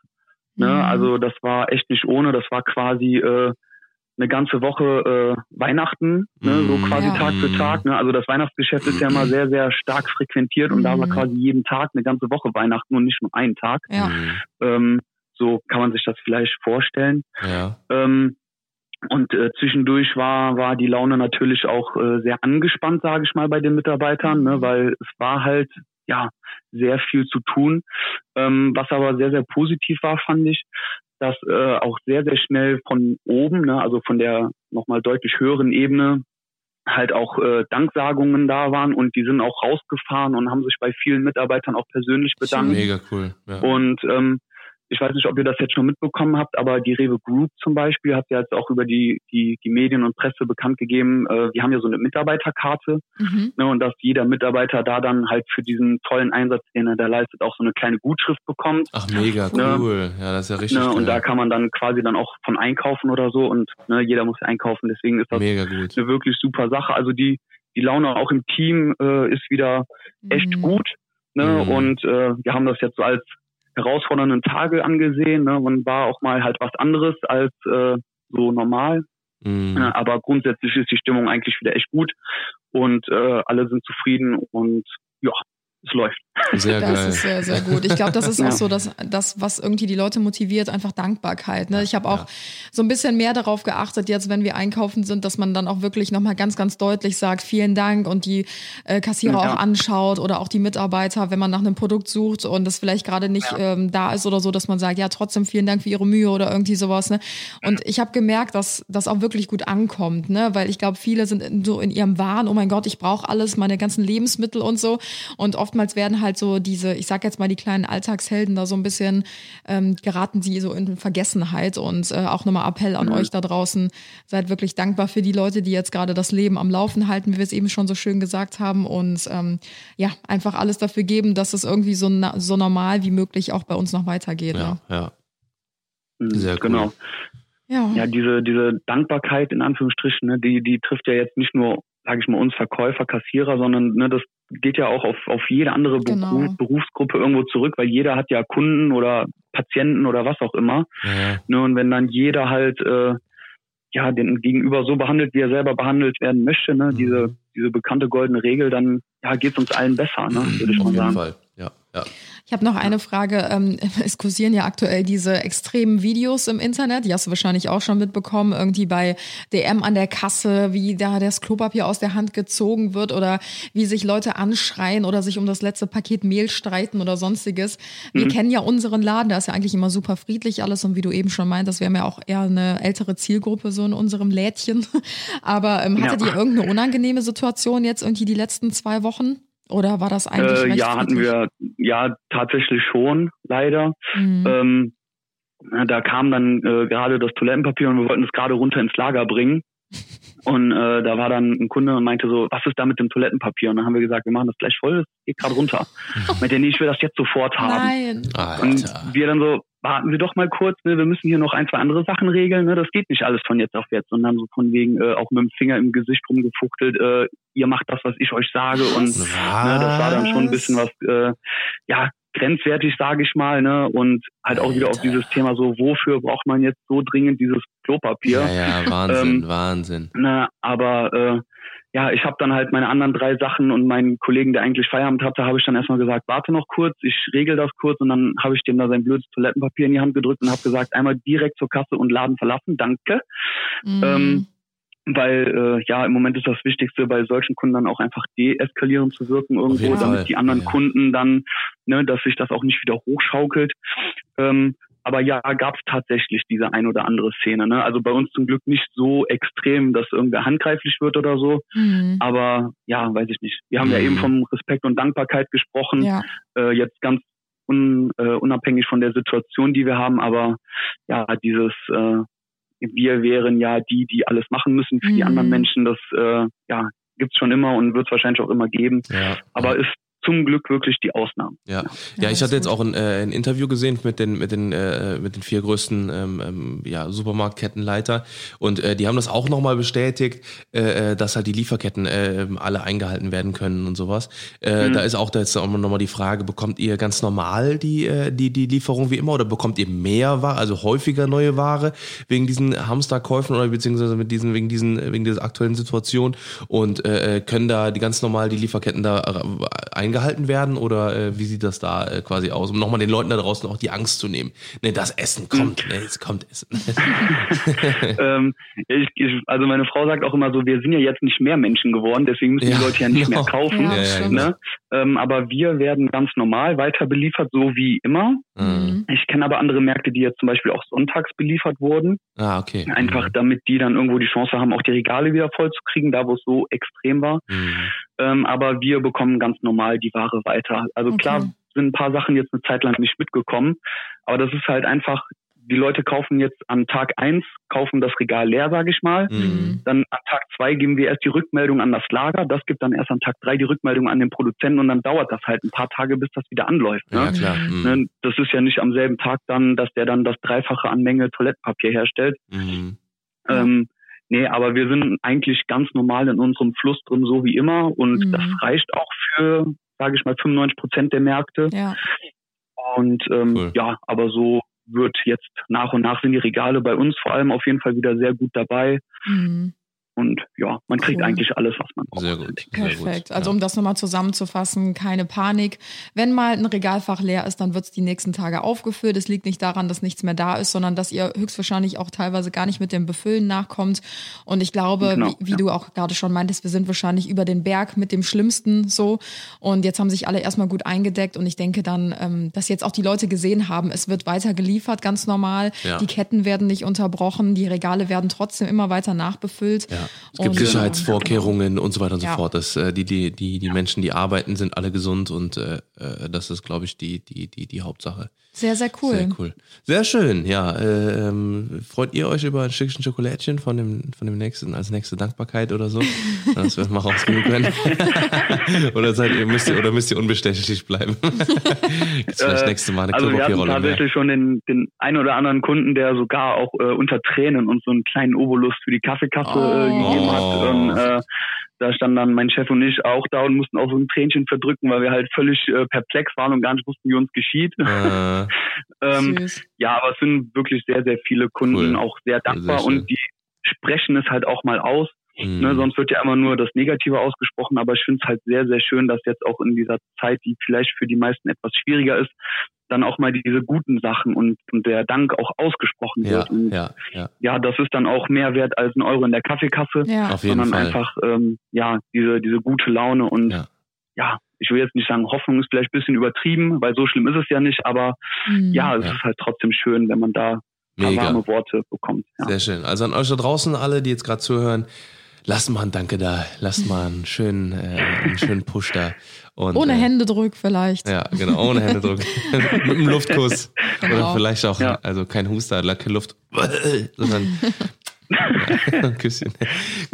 Ne? Mhm. Also das war echt nicht ohne. Das war quasi äh, eine ganze Woche äh, Weihnachten, ne? so Mhm. quasi Ja. Tag für Tag. Ne? Also das Weihnachtsgeschäft ist ja immer sehr, sehr stark frequentiert und da war Mhm. quasi jeden Tag eine ganze Woche Weihnachten und nicht nur einen Tag. Ja. Mhm. Ähm, so kann man sich das vielleicht vorstellen. ja. Ähm, und äh, zwischendurch war war die Laune natürlich auch äh, sehr angespannt, sage ich mal, bei den Mitarbeitern, ne, weil es war halt ja sehr viel zu tun. Ähm, was aber sehr sehr positiv war, fand ich, dass äh, auch sehr sehr schnell von oben, ne, also von der nochmal deutlich höheren Ebene halt auch äh, Danksagungen da waren und die sind auch rausgefahren und haben sich bei vielen Mitarbeitern auch persönlich bedankt. Mega cool. Ja. Und ähm, ich weiß nicht, ob ihr das jetzt schon mitbekommen habt, aber die Rewe Group zum Beispiel hat ja jetzt auch über die, die, die Medien und Presse bekannt gegeben, äh, wir haben ja so eine Mitarbeiterkarte Mhm. ne, und dass jeder Mitarbeiter da dann halt für diesen tollen Einsatz, den er da leistet, auch so eine kleine Gutschrift bekommt. Ach, mega Ja. cool. Ja, das ist ja richtig Ne, und da kann man dann quasi dann auch von einkaufen oder so und ne, jeder muss einkaufen, deswegen ist das Mega gut. eine wirklich super Sache. Also die, die Laune auch im Team äh, ist wieder echt Mhm. gut. Ne? Mhm. Und äh, wir haben das jetzt so als herausfordernden Tage angesehen ne? und war auch mal halt was anderes als äh, so normal. Mhm. Aber grundsätzlich ist die Stimmung eigentlich wieder echt gut und äh, alle sind zufrieden und ja, es läuft. Sehr Das geil. ist sehr, sehr gut. Ich glaube, das ist Ja. auch so, dass das, was irgendwie die Leute motiviert, einfach Dankbarkeit. Ne? Ich habe auch so ein bisschen mehr darauf geachtet, jetzt, wenn wir einkaufen sind, dass man dann auch wirklich nochmal ganz, ganz deutlich sagt, vielen Dank und die äh, Kassierer Ja. auch anschaut oder auch die Mitarbeiter, wenn man nach einem Produkt sucht und das vielleicht gerade nicht ähm, da ist oder so, dass man sagt, ja, trotzdem vielen Dank für Ihre Mühe oder irgendwie sowas. Ne? Und ich habe gemerkt, dass das auch wirklich gut ankommt, ne? weil ich glaube, viele sind in, so in ihrem Wahn, oh mein Gott, ich brauche alles, meine ganzen Lebensmittel und so. Und oftmals werden halt so diese, ich sag jetzt mal, die kleinen Alltagshelden da so ein bisschen, ähm, geraten sie so in Vergessenheit. Und äh, auch nochmal Appell an euch da draußen, seid wirklich dankbar für die Leute, die jetzt gerade das Leben am Laufen halten, wie wir es eben schon so schön gesagt haben. Und ähm, ja, einfach alles dafür geben, dass es irgendwie so, na, so normal wie möglich auch bei uns noch weitergeht. Ja, Ne? ja. Mhm, Sehr cool. Genau. Ja. Ja, diese, diese Dankbarkeit in Anführungsstrichen, ne, die, die trifft ja jetzt nicht nur, sage ich mal, uns Verkäufer, Kassierer, sondern ne, das geht ja auch auf, auf jede andere Genau. Beruf, Berufsgruppe irgendwo zurück, weil jeder hat ja Kunden oder Patienten oder was auch immer. Ja, Ne, und wenn dann jeder halt äh, ja den Gegenüber so behandelt, wie er selber behandelt werden möchte, ne, Mhm. diese, diese bekannte goldene Regel, dann ja, geht es uns allen besser, ne, würde ich auf mal jeden sagen. Fall. Ja, ja. Ich habe noch eine Frage. Ähm, es kursieren ja aktuell diese extremen Videos im Internet. Die hast du wahrscheinlich auch schon mitbekommen. Irgendwie bei DM an der Kasse, wie da das Klopapier aus der Hand gezogen wird oder wie sich Leute anschreien oder sich um das letzte Paket Mehl streiten oder sonstiges. Wir kennen ja unseren Laden. Da ist ja eigentlich immer super friedlich alles. Und wie du eben schon meintest, wir haben ja auch eher eine ältere Zielgruppe so in unserem Lädchen. Aber ähm, hattet Ja. ihr irgendeine unangenehme Situation jetzt irgendwie die letzten zwei Wochen? Oder war das eigentlich Äh, recht ja, hatten wir ja tatsächlich schon, leider. Mhm. Ähm, da kam dann äh, gerade das Toilettenpapier und wir wollten es gerade runter ins Lager bringen. Und äh, da war dann ein Kunde und meinte so, was ist da mit dem Toilettenpapier? Und dann haben wir gesagt, wir machen das gleich voll, das geht gerade runter. Meinte, nee, ich will das jetzt sofort haben. Nein. Und Alter. wir dann so, warten Sie doch mal kurz, ne, wir müssen hier noch ein, zwei andere Sachen regeln, ne, das geht nicht alles von jetzt auf jetzt. Und dann so von wegen äh, auch mit dem Finger im Gesicht rumgefuchtelt, äh, ihr macht das, was ich euch sage. Und Was? ne, das war dann schon ein bisschen was, äh, ja, grenzwertig, sage ich mal, ne? Und halt auch wieder auf Alter. dieses Thema so, wofür braucht man jetzt so dringend dieses Klopapier? Ja, ja, Wahnsinn, Ähm, Wahnsinn. Ne, aber äh, ja, ich habe dann halt meine anderen drei Sachen und meinen Kollegen, der eigentlich Feierabend hatte, habe ich dann erstmal gesagt, warte noch kurz, ich regel das kurz und dann habe ich dem da sein blödes Toilettenpapier in die Hand gedrückt und habe gesagt, einmal direkt zur Kasse und Laden verlassen, danke. Mhm. Ähm, weil äh, ja, im Moment ist das Wichtigste, bei solchen Kunden dann auch einfach deeskalierend zu wirken irgendwo, damit die anderen ja. Kunden dann, ne, dass sich das auch nicht wieder hochschaukelt. Ähm, aber ja, gab es tatsächlich diese ein oder andere Szene. Ne? Also bei uns zum Glück nicht so extrem, dass irgendwer handgreiflich wird oder so. Mhm. Aber ja, weiß ich nicht. Wir haben ja Mhm. eben vom Respekt und Dankbarkeit gesprochen. Ja. Äh, jetzt ganz un, äh, unabhängig von der Situation, die wir haben. Aber ja, dieses äh, wir wären ja die, die alles machen müssen für die Mhm. anderen Menschen. Das äh, ja gibt's schon immer und wird es wahrscheinlich auch immer geben. Ja. Aber ist zum Glück wirklich die Ausnahme. Ja, Ja, ja, ich hatte jetzt auch ein, äh, ein Interview gesehen mit den mit den äh, mit den vier größten ähm, ähm, ja, Supermarktkettenleiter und äh, die haben das auch nochmal bestätigt, äh, äh, dass halt die Lieferketten äh, ähm, alle eingehalten werden können und sowas. Äh, Mhm. Da ist auch da jetzt auch nochmal die Frage: Bekommt ihr ganz normal die äh, die die Lieferung wie immer oder bekommt ihr mehr Ware, also häufiger neue Ware wegen diesen Hamsterkäufen oder beziehungsweise mit diesen wegen diesen wegen dieser aktuellen Situation und können da die ganz normal die Lieferketten da äh, eingehalten werden oder äh, wie sieht das da äh, quasi aus, um nochmal den Leuten da draußen auch die Angst zu nehmen? Ne, das Essen kommt, ne, es kommt Essen. ähm, ich, ich, also meine Frau sagt auch immer so, wir sind ja jetzt nicht mehr Menschen geworden, deswegen müssen Ja, die Leute ja nicht genau. mehr kaufen. Ja, ja, stimmt. genau. Ne? Ähm, aber wir werden ganz normal weiter beliefert, so wie immer. Mhm. Ich kenne aber andere Märkte, die jetzt zum Beispiel auch sonntags beliefert wurden. Ah, okay. Einfach damit die dann irgendwo die Chance haben, auch die Regale wieder voll zu kriegen, da wo es so extrem war. Mhm. Ähm, aber wir bekommen ganz normal die Ware weiter. Also Okay. klar sind ein paar Sachen jetzt eine Zeit lang nicht mitgekommen, aber das ist halt einfach, die Leute kaufen jetzt an Tag eins kaufen das Regal leer, sage ich mal. Mhm. Dann an Tag zwei geben wir erst die Rückmeldung an das Lager. Das gibt dann erst an Tag drei die Rückmeldung an den Produzenten und dann dauert das halt ein paar Tage, bis das wieder anläuft. Ja, Ne? klar. Mhm. Ne? Das ist ja nicht am selben Tag dann, dass der dann das Dreifache an Menge Toilettenpapier herstellt. Mhm. Ja. Ähm, nee, aber wir sind eigentlich ganz normal in unserem Fluss drin, so wie immer. Und Mhm. das reicht auch für, sage ich mal, 95 Prozent der Märkte. Ja. Und ähm, Cool. ja, aber so wird jetzt nach und nach sind die Regale bei uns vor allem auf jeden Fall wieder sehr gut dabei. Mhm. Und ja, man kriegt Cool. eigentlich alles, was man braucht. Sehr gut. Perfekt. Also um das nochmal zusammenzufassen, keine Panik. Wenn mal ein Regalfach leer ist, dann wird es die nächsten Tage aufgefüllt. Es liegt nicht daran, dass nichts mehr da ist, sondern dass ihr höchstwahrscheinlich auch teilweise gar nicht mit dem Befüllen nachkommt. Und ich glaube, Genau, wie, wie ja. du auch gerade schon meintest, wir sind wahrscheinlich über den Berg mit dem Schlimmsten so. Und jetzt haben sich alle erstmal gut eingedeckt. Und ich denke dann, ähm, dass jetzt auch die Leute gesehen haben, es wird weiter geliefert, ganz normal. Ja. Die Ketten werden nicht unterbrochen, die Regale werden trotzdem immer weiter nachbefüllt. Ja. Es gibt Und, Sicherheitsvorkehrungen und so weiter und so Ja. fort. Das, äh, die, die, die, die Menschen, die arbeiten, sind alle gesund und äh, äh, das ist, glaube ich, die, die, die, die Hauptsache. Sehr, sehr cool. Sehr cool. Sehr schön, ja. Äh, ähm, freut ihr euch über ein Stückchen Schokolädchen von dem, von dem nächsten, als nächste Dankbarkeit oder so? Dass wir mal rausgehen können. oder seid ihr, müsst ihr, oder müsst ihr unbestechlich bleiben? Gibt's vielleicht Äh, nächste Mal eine also wir hatten tatsächlich schon den, den einen oder anderen Kunden, der sogar auch äh, unter Tränen uns so einen kleinen Obolus für die Kaffeekasse äh, Oh. gegeben hat. Und, äh, da standen dann mein Chef und ich auch da und mussten auch so ein Tränchen verdrücken, weil wir halt völlig äh, perplex waren und gar nicht wussten, wie uns geschieht. Äh, ähm, Süß. ja, aber es sind wirklich sehr, sehr viele Kunden Cool. auch sehr dankbar Sehr und die sprechen es halt auch mal aus. Mh. Ne, sonst wird ja immer nur das Negative ausgesprochen, aber ich finde es halt sehr, sehr schön, dass jetzt auch in dieser Zeit, die vielleicht für die meisten etwas schwieriger ist, dann auch mal diese guten Sachen und, und der Dank auch ausgesprochen ja, wird. Und ja, ja, ja, das ist dann auch mehr wert als ein Euro in der Kaffeekasse, Ja. auf jeden sondern Fall. einfach ähm, ja diese diese gute Laune und Ja. ja. ich will jetzt nicht sagen, Hoffnung ist vielleicht ein bisschen übertrieben, weil so schlimm ist es ja nicht, aber Mhm. ja, es Ja. ist halt trotzdem schön, wenn man da Mega. warme Worte bekommt. Ja. Sehr schön. Also an euch da draußen alle, die jetzt gerade zuhören, lasst mal ein Danke da, lasst mal einen schönen, äh, einen schönen Push da. Und, Ohne äh, Händedruck vielleicht. Ja, genau, ohne Händedruck. Mit einem Luftkuss. Oder Genau. vielleicht auch, Ja. also kein Huster, keine Luft, sondern Küsschen.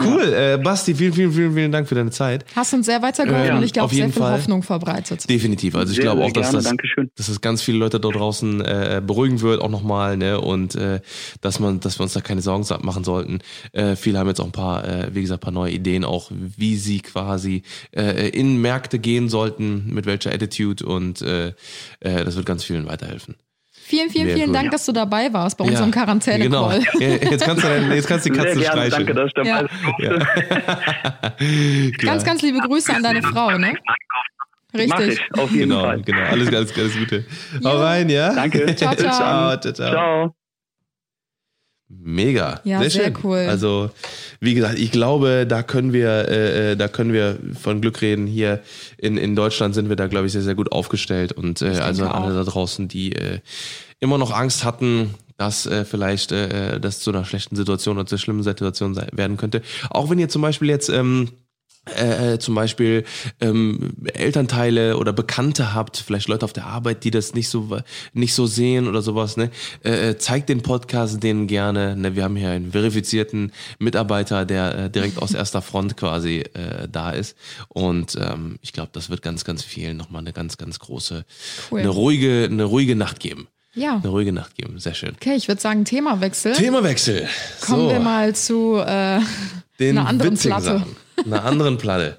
Cool, äh, Basti, vielen, vielen, vielen, vielen Dank für deine Zeit. Hast uns sehr weitergeholfen Ja, und ich glaube, auf sehr jeden viel Fall. Hoffnung verbreitet. Definitiv. Also ich glaube auch, dass gerne, das, dass das ganz viele Leute da draußen äh, beruhigen wird, auch nochmal, ne? Und äh, dass man, dass wir uns da keine Sorgen machen sollten. Äh, viele haben jetzt auch ein paar, äh, wie gesagt, ein paar neue Ideen, auch wie sie quasi äh, in Märkte gehen sollten, mit welcher Attitude und äh, äh, das wird ganz vielen weiterhelfen. Vielen, vielen, Sehr vielen cool. Dank, dass du dabei warst bei unserem Ja, Quarantäne-Call. Genau. Ja, Jetzt kannst du, dein, jetzt kannst du die Katze Sehr gerne, streicheln. danke, dass ich dabei Ja. Ja. Ganz, ganz liebe Grüße an deine Frau, ne? Mach Richtig. ich, auf jeden Genau, Fall. genau. Alles, alles, alles Gute. Ja. Hau rein, ja? Danke. Ciao, ciao. ciao, ciao, ciao. Ciao. Mega. Ja, sehr, sehr schön. cool. Also, wie gesagt, ich glaube, da können wir, äh, äh, da können wir von Glück reden. Hier in, in Deutschland sind wir da, glaube ich, sehr, sehr gut aufgestellt. Und äh, also an alle da draußen, die äh, immer noch Angst hatten, dass äh, vielleicht äh, das zu einer schlechten Situation oder zu einer schlimmen Situation sein, werden könnte. Auch wenn ihr zum Beispiel jetzt ähm, äh, zum Beispiel ähm, Elternteile oder Bekannte habt, vielleicht Leute auf der Arbeit, die das nicht so nicht so sehen oder sowas, ne? Äh, äh, zeigt den Podcast denen gerne. Ne? Wir haben hier einen verifizierten Mitarbeiter, der äh, direkt aus erster Front quasi äh, da ist. Und ähm, ich glaube, das wird ganz, ganz vielen nochmal eine ganz, ganz große, Cool. eine ruhige, eine ruhige Nacht geben. Ja. Eine ruhige Nacht geben. Sehr schön. Okay, ich würde sagen, Themawechsel. Themawechsel. Kommen so, wir mal zu äh, den einer anderen Platte. Sachen. Einer anderen Platte.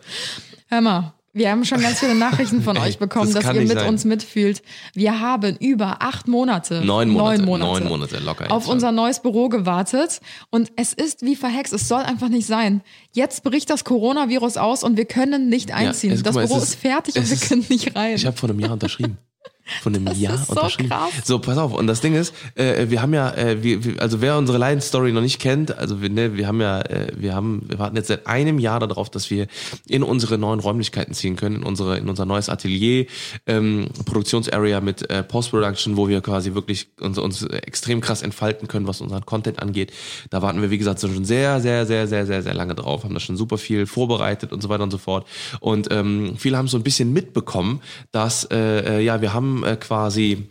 Hör mal, wir haben schon ganz viele Nachrichten von euch bekommen, das dass ihr mit sein. uns mitfühlt. Wir haben über acht Monate, Neun Monate. neun Monate, Neun Monate locker. auf unser neues Büro gewartet und es ist wie verhext. Es soll einfach nicht sein. Jetzt bricht das Coronavirus aus und wir können nicht einziehen. es- guck das mal, es Büro ist- ist, fertig und es wir ist- können nicht rein. Ich habe vor einem Jahr unterschrieben. Von einem Jahr ist so unterschrieben. krass. So, pass auf. Und das Ding ist, äh, wir haben ja, äh, wir, wir, also wer unsere Lion-Story noch nicht kennt, also wir, ne, wir haben ja, äh, wir haben, wir warten jetzt seit einem Jahr darauf, dass wir in unsere neuen Räumlichkeiten ziehen können, in unsere, in unser neues Atelier, ähm, Produktionsarea mit äh, Post-Production, wo wir quasi wirklich uns, uns extrem krass entfalten können, was unseren Content angeht. Da warten wir, wie gesagt, schon sehr, sehr, sehr, sehr, sehr, sehr lange drauf, haben da schon super viel vorbereitet und so weiter und so fort. Und ähm, viele haben so ein bisschen mitbekommen, dass äh, äh, ja, wir haben äh, quasi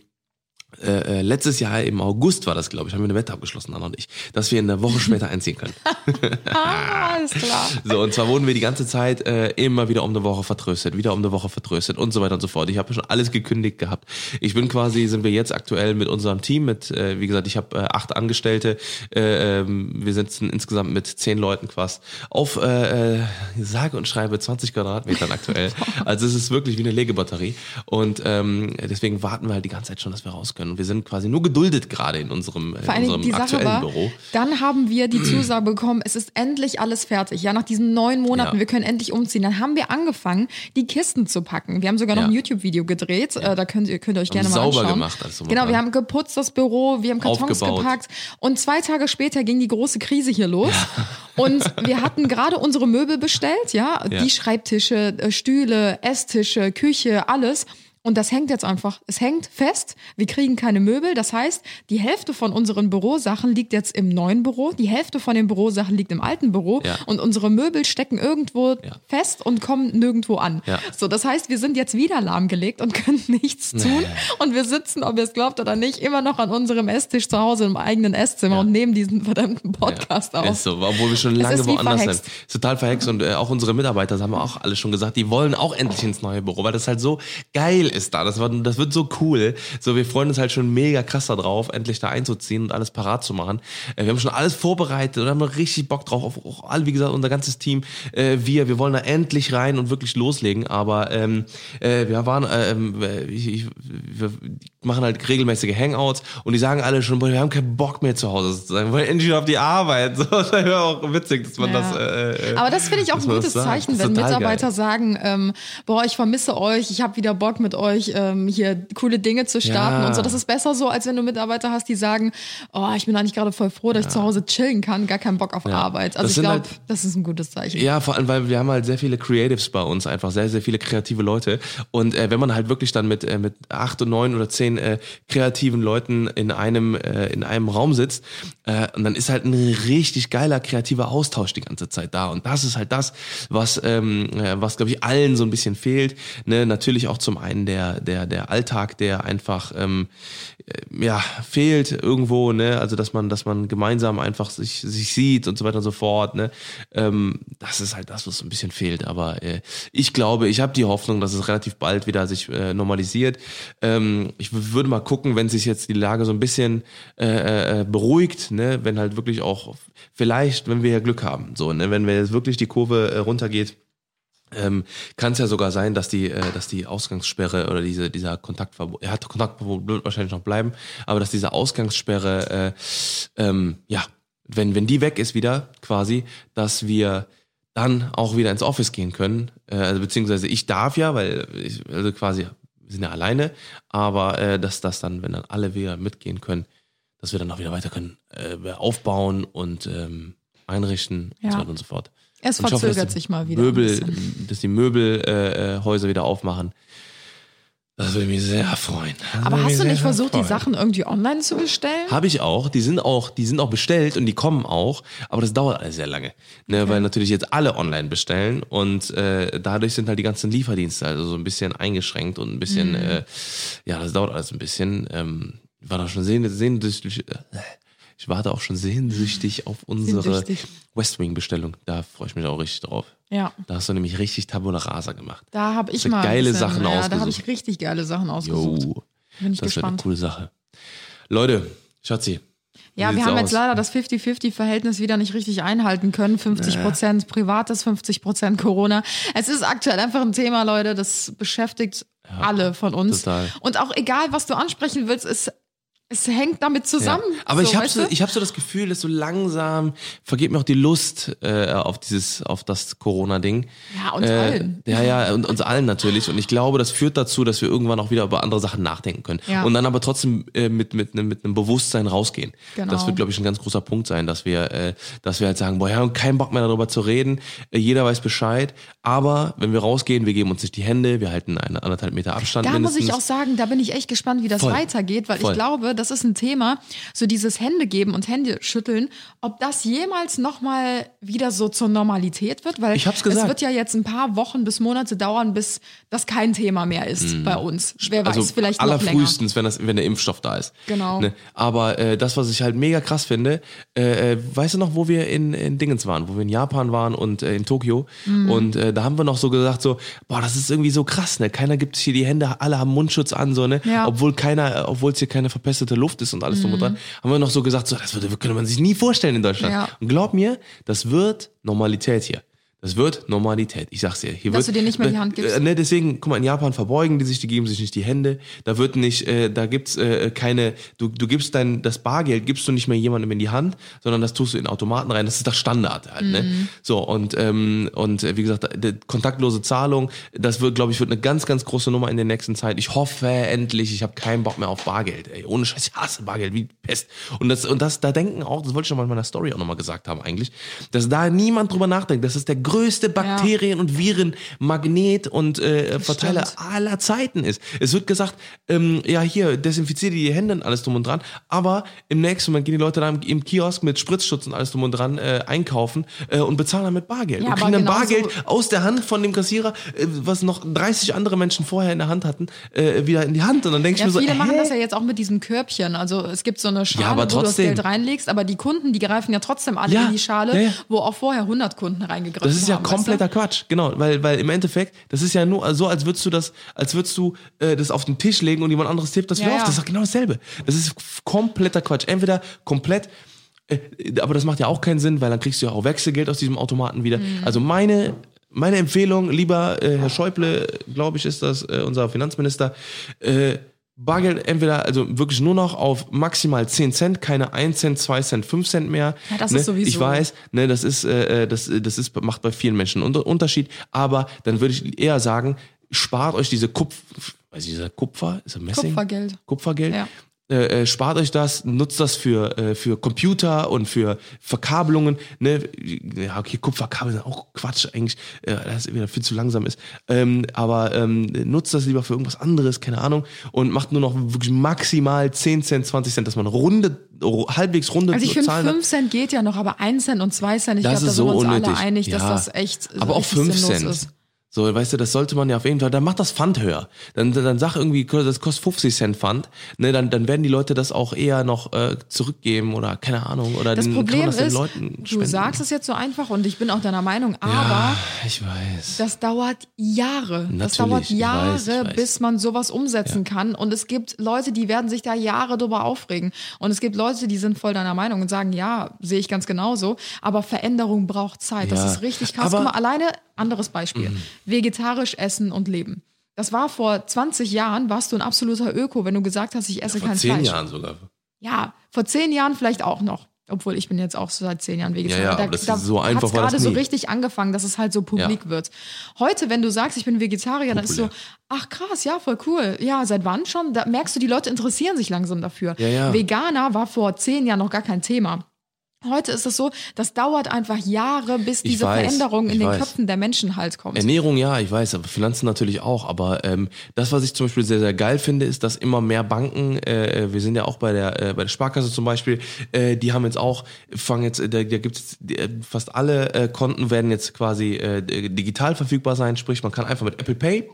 äh, äh, letztes Jahr im August war das, glaube ich, haben wir eine Wette abgeschlossen, Anna und ich, dass wir eine Woche später einziehen können. ah, alles klar. So, und zwar wurden wir die ganze Zeit äh, immer wieder um eine Woche vertröstet, wieder um eine Woche vertröstet und so weiter und so fort. Ich habe schon alles gekündigt gehabt. Ich bin quasi, sind wir jetzt aktuell mit unserem Team, mit, äh, wie gesagt, ich habe äh, acht Angestellte, äh, ähm, wir sitzen insgesamt mit zehn Leuten quasi auf äh, äh, sage und schreibe 20 Quadratmetern aktuell. Also es ist wirklich wie eine Legebatterie. Und ähm, deswegen warten wir halt die ganze Zeit schon, dass wir raus können. Können. Und wir sind quasi nur geduldet gerade in unserem, in Vor Dingen unserem die Sache aktuellen war, Büro. dann haben wir die Zusage bekommen, es ist endlich alles fertig. Ja, nach diesen neun Monaten, Ja. wir können endlich umziehen. Dann haben wir angefangen, die Kisten zu packen. Wir haben sogar noch Ja. ein YouTube-Video gedreht. Äh, da könnt ihr, könnt ihr euch gerne mal sauber anschauen. gemacht, und genau, wir haben geputzt das Büro, wir haben Kartons Aufgebaut. gepackt. Und zwei Tage später ging die große Krise hier los. Und wir hatten gerade unsere Möbel bestellt, ja, Ja. die Schreibtische, äh, Stühle, Esstische, Küche, alles. Und das hängt jetzt einfach, es hängt fest. Wir kriegen keine Möbel. Das heißt, die Hälfte von unseren Bürosachen liegt jetzt im neuen Büro, die Hälfte von den Bürosachen liegt im alten Büro Ja. und unsere Möbel stecken irgendwo Ja. fest und kommen nirgendwo an. Ja. So, das heißt, wir sind jetzt wieder lahmgelegt und können nichts tun. Und wir sitzen, ob ihr es glaubt oder nicht, immer noch an unserem Esstisch zu Hause im eigenen Esszimmer und nehmen diesen verdammten Podcast auf. Ist so, obwohl wir schon lange ist woanders sind. Ist total verhext und äh, auch unsere Mitarbeiter, das haben wir auch alle schon gesagt, die wollen auch endlich ins neue Büro, weil das halt so geil ist da. Das, war, das wird so cool. So, wir freuen uns halt schon mega krass darauf, endlich da einzuziehen und alles parat zu machen. Äh, wir haben schon alles vorbereitet und haben richtig Bock drauf. Auf, auch alle, wie gesagt, unser ganzes Team. Äh, wir, wir wollen da endlich rein und wirklich loslegen. Aber ähm, äh, wir waren, äh, ähm, ich, ich, wir machen halt regelmäßige Hangouts und die sagen alle schon, boah, wir haben keinen Bock mehr zu Hause zu sein, wir wollen endlich auf die Arbeit. So, das wäre auch witzig, dass man Ja. das. Äh, Aber das finde ich auch ein gutes. Zeichen, wenn Mitarbeiter geil. sagen, ähm, boah, ich vermisse euch, ich habe wieder Bock mit euch ähm, hier coole Dinge zu starten Ja. und so. Das ist besser so, als wenn du Mitarbeiter hast, die sagen, oh, ich bin eigentlich gerade voll froh, dass ich zu Hause chillen kann, gar keinen Bock auf Arbeit. Also Das ich glaube, halt- das ist ein gutes Zeichen. Ja, vor allem, weil wir haben halt sehr viele Creatives bei uns, einfach sehr, sehr viele kreative Leute. Und äh, wenn man halt wirklich dann mit, äh, mit acht und neun oder zehn äh, kreativen Leuten in einem, äh, in einem Raum sitzt, äh, und dann ist halt ein richtig geiler kreativer Austausch die ganze Zeit da. Und das ist halt das, was, ähm, äh, was glaube ich allen so ein bisschen fehlt. Ne? Natürlich auch zum einen der, der, der Alltag, der einfach ähm, äh, ja, fehlt irgendwo, ne? Also dass man, dass man gemeinsam einfach sich, sich sieht und so weiter und so fort. Ne? Ähm, das ist halt das, was so ein bisschen fehlt. Aber äh, ich glaube, ich habe die Hoffnung, dass es relativ bald wieder sich äh, normalisiert. Ähm, ich würde mal gucken, wenn sich jetzt die Lage so ein bisschen äh, äh, beruhigt, ne? wenn halt wirklich auch vielleicht, wenn wir ja Glück haben, so, ne? wenn wir jetzt wirklich die Kurve äh, runtergeht ähm, kann es ja sogar sein, dass die, äh, dass die Ausgangssperre oder diese, dieser Kontaktverbot, er hat Kontaktverbot wird wahrscheinlich noch bleiben, aber dass diese Ausgangssperre, äh, ähm, ja, wenn, wenn die weg ist wieder, quasi, dass wir dann auch wieder ins Office gehen können, äh, also beziehungsweise ich darf ja, weil ich, also quasi, wir sind ja alleine, aber äh, dass das dann, wenn dann alle wieder mitgehen können, dass wir dann auch wieder weiter können, äh, aufbauen und ähm, einrichten und Ja. so weiter und so fort. Es hoffe, verzögert dass die sich mal wieder. Möbel, dass die Möbelhäuser äh, Häuser wieder aufmachen. Das würde mich sehr freuen. Aber hast du nicht versucht, die Sachen irgendwie online zu bestellen? Habe ich auch. Die sind auch, die sind auch bestellt und die kommen auch. Aber das dauert alles sehr lange, ne, weil natürlich jetzt alle online bestellen und äh, dadurch sind halt die ganzen Lieferdienste also so ein bisschen eingeschränkt und ein bisschen, Mhm. äh, ja, das dauert alles ein bisschen. Ähm, ich war da schon sehn, sehnsüchtig. Ich warte auch schon sehnsüchtig auf unsere Sehnsüchtig. West Wing Bestellung. Da freue ich mich auch richtig drauf. Ja. Da hast du nämlich richtig Tabula Rasa gemacht. Da habe ich mal geile bisschen, Sachen ja, Da habe ausgesucht. ich richtig geile Sachen ausgesucht. Jo, Bin ich das wird eine gespannt. coole Sache. Leute, Schatzi. Ja, wir haben aus? jetzt leider das 50-50-Verhältnis wieder nicht richtig einhalten können. 50 Prozent Privates, 50 Prozent Corona. Es ist aktuell einfach ein Thema, Leute, das beschäftigt alle von uns. total. Und auch egal, was du ansprechen willst, es, es hängt damit zusammen. Ja. Aber so, ich habe weißt so, ich hab so das Gefühl, dass so langsam vergeht mir auch die Lust äh, auf dieses, auf das Corona-Ding. Ja, uns äh, allen. Ja, ja, und uns allen natürlich. Und ich glaube, das führt dazu, dass wir irgendwann auch wieder über andere Sachen nachdenken können. Ja. Und dann aber trotzdem äh, mit, mit, einem- mit einem Bewusstsein rausgehen. Genau. Das wird, glaube ich, ein ganz großer Punkt sein, dass wir, äh, dass wir halt sagen, boah, wir haben keinen Bock mehr darüber zu reden. Äh, jeder weiß Bescheid. Aber wenn wir rausgehen, wir geben uns nicht die Hände, wir halten einen anderthalb Meter Abstand Da muss mindestens. ich auch sagen, da bin ich echt gespannt, wie das Voll. weitergeht, weil Voll. ich glaube, das ist ein Thema, so dieses Hände geben und Hände schütteln, ob das jemals nochmal wieder so zur Normalität wird, weil Ich hab's gesagt. es wird ja jetzt ein paar Wochen bis Monate dauern, bis das kein Thema mehr ist bei uns. Wer weiß, also vielleicht noch länger. allerfrühestens, wenn, das, wenn der Impfstoff da ist. Genau. Ne? Aber äh, das, was ich halt mega krass finde, äh, äh, weißt du noch, wo wir in, in Dingens waren, wo wir in Japan waren und äh, in Tokio Mhm. und äh, da haben wir noch so gesagt so, boah, das ist irgendwie so krass, ne? Keiner gibt sich hier die Hände, alle haben Mundschutz an, so ne, Ja. obwohl keiner, obwohl es hier keine verpestete Luft ist und alles drum und dran, haben wir noch so gesagt, so, das würde, könnte man sich nie vorstellen in Deutschland. Mhm. Ja. Und glaub mir, das wird Normalität hier. Das wird Normalität. Ich sag's dir. Hier Dass wird, du dir nicht mehr die Hand gibst? Äh, ne, deswegen, guck mal, in Japan verbeugen die sich, die geben sich nicht die Hände. Da wird nicht, äh, da gibt's äh, keine, du, du gibst dein, das Bargeld gibst du nicht mehr jemandem in die Hand, sondern das tust du in Automaten rein. Das ist das Standard halt, Mhm. ne? So, und, ähm, und äh, wie gesagt, die kontaktlose Zahlung, das wird, glaube ich, wird eine ganz, ganz große Nummer in der nächsten Zeit. Ich hoffe endlich, ich habe keinen Bock mehr auf Bargeld, ey. Ohne Scheiß, ich hasse Bargeld wie Pest. Und das, und das, da denken auch, das wollte ich schon mal in meiner Story auch nochmal gesagt haben eigentlich, dass da niemand drüber nachdenkt. Das ist der größte Bakterien- und Virenmagnet und äh, Verteiler aller Zeiten ist. Es wird gesagt, ähm, ja hier, desinfiziere die Hände und alles drum und dran, aber im nächsten Moment gehen die Leute da im, im Kiosk mit Spritzschutz und alles drum und dran äh, einkaufen äh, und bezahlen dann mit Bargeld. Ja, und kriegen dann genauso- Bargeld aus der Hand von dem Kassierer, äh, was noch 30 andere Menschen vorher in der Hand hatten, äh, wieder in die Hand. Und dann denke ich Ja, mir so, viele machen das ja jetzt auch mit diesem Körbchen. Also es gibt so eine Schale, aber wo du das. Geld reinlegst, aber die Kunden, die greifen ja trotzdem alle Ja, in die Schale, ja, ja. wo auch vorher 100 Kunden reingegriffen Das ist ja haben. kompletter weißt Quatsch, genau, weil, weil im Endeffekt, das ist ja nur so, als würdest du das, als würdest du äh, das auf den Tisch legen und jemand anderes tippt das Ja, wieder auf. ja. Das ist doch genau dasselbe. Das ist kompletter Quatsch. Entweder komplett, äh, aber das macht ja auch keinen Sinn, weil dann kriegst du ja auch Wechselgeld aus diesem Automaten wieder. Mhm. Also meine, meine Empfehlung, lieber äh, Herr Schäuble, glaube ich, ist das äh, unser Finanzminister, äh, Bargeld entweder, also wirklich nur noch auf maximal 10 Cent, keine 1 Cent, 2 Cent, 5 Cent mehr. Ja, das ne? ist sowieso. Ich weiß, ne, das ist, äh, das, das ist, macht bei vielen Menschen einen Unter- Unterschied, aber dann würde ich eher sagen, spart euch diese Kupf, weiß ich, dieser Kupfer, ist das Messing? Kupfergeld. Kupfergeld. Ja. Äh, äh, spart euch das, nutzt das für, äh, für Computer und für Verkabelungen. Ne? Ja, okay, Kupferkabel sind auch Quatsch eigentlich, äh, das wieder viel zu langsam ist. Ähm, aber ähm, nutzt das lieber für irgendwas anderes, keine Ahnung, und macht nur noch wirklich maximal 10 Cent, 20 Cent, dass man runde, halbwegs runde Also ich finde, Zahlen hat. 5 Cent geht ja noch, aber 1 Cent und 2 Cent, ich glaube, da sind so wir uns unnötig. alle einig, dass Ja. das echt Aber auch richtig 5 sinnlos Cent. ist. So, weißt du, das sollte man ja auf jeden Fall, dann macht das Pfand höher. Dann, dann sag irgendwie, das kostet 50 Cent Pfand. Ne, dann, dann werden die Leute das auch eher noch äh, zurückgeben oder keine Ahnung. Oder Das den, Problem das ist, du sagst es jetzt so einfach und ich bin auch deiner Meinung, aber ja, ich weiß. das dauert Jahre. das Natürlich, dauert ich Jahre, weiß, ich weiß. bis man sowas umsetzen kann. Und es gibt Leute, die werden sich da Jahre drüber aufregen. Und es gibt Leute, die sind voll deiner Meinung und sagen, ja, sehe ich ganz genauso. Aber Veränderung braucht Zeit. Das Ja, ist richtig krass. aber- Guck mal, alleine, anderes Beispiel. Vegetarisch essen und leben. Das war vor 20 Jahren, warst du ein absoluter Öko, wenn du gesagt hast, ich esse Vor kein zehn Fleisch. Jahren sogar. Ja, vor zehn Jahren vielleicht auch noch. Obwohl ich bin jetzt auch seit zehn Jahren Vegetarier. Ja, ja, da das ist da so einfach hat's war gerade so richtig angefangen, dass es halt so publik wird. Heute, wenn du sagst, ich bin Vegetarier, dann ist so, Populär. ach krass, ja, voll cool. Ja, seit wann schon? Da merkst du, die Leute interessieren sich langsam dafür. Ja, ja. Veganer war vor zehn Jahren noch gar kein Thema. Heute ist es so, das dauert einfach Jahre, bis Ich diese weiß, Veränderung in den weiß. Köpfen der Menschen halt kommt. Ernährung ja, ich weiß, aber Finanzen natürlich auch. Aber ähm, das, was ich zum Beispiel sehr, sehr geil finde, ist, dass immer mehr Banken, äh, wir sind ja auch bei der, äh, bei der Sparkasse zum Beispiel, äh, die haben jetzt auch, fangen jetzt, da, da gibt es fast alle äh, Konten werden jetzt quasi äh, digital verfügbar sein, sprich man kann einfach mit Apple Pay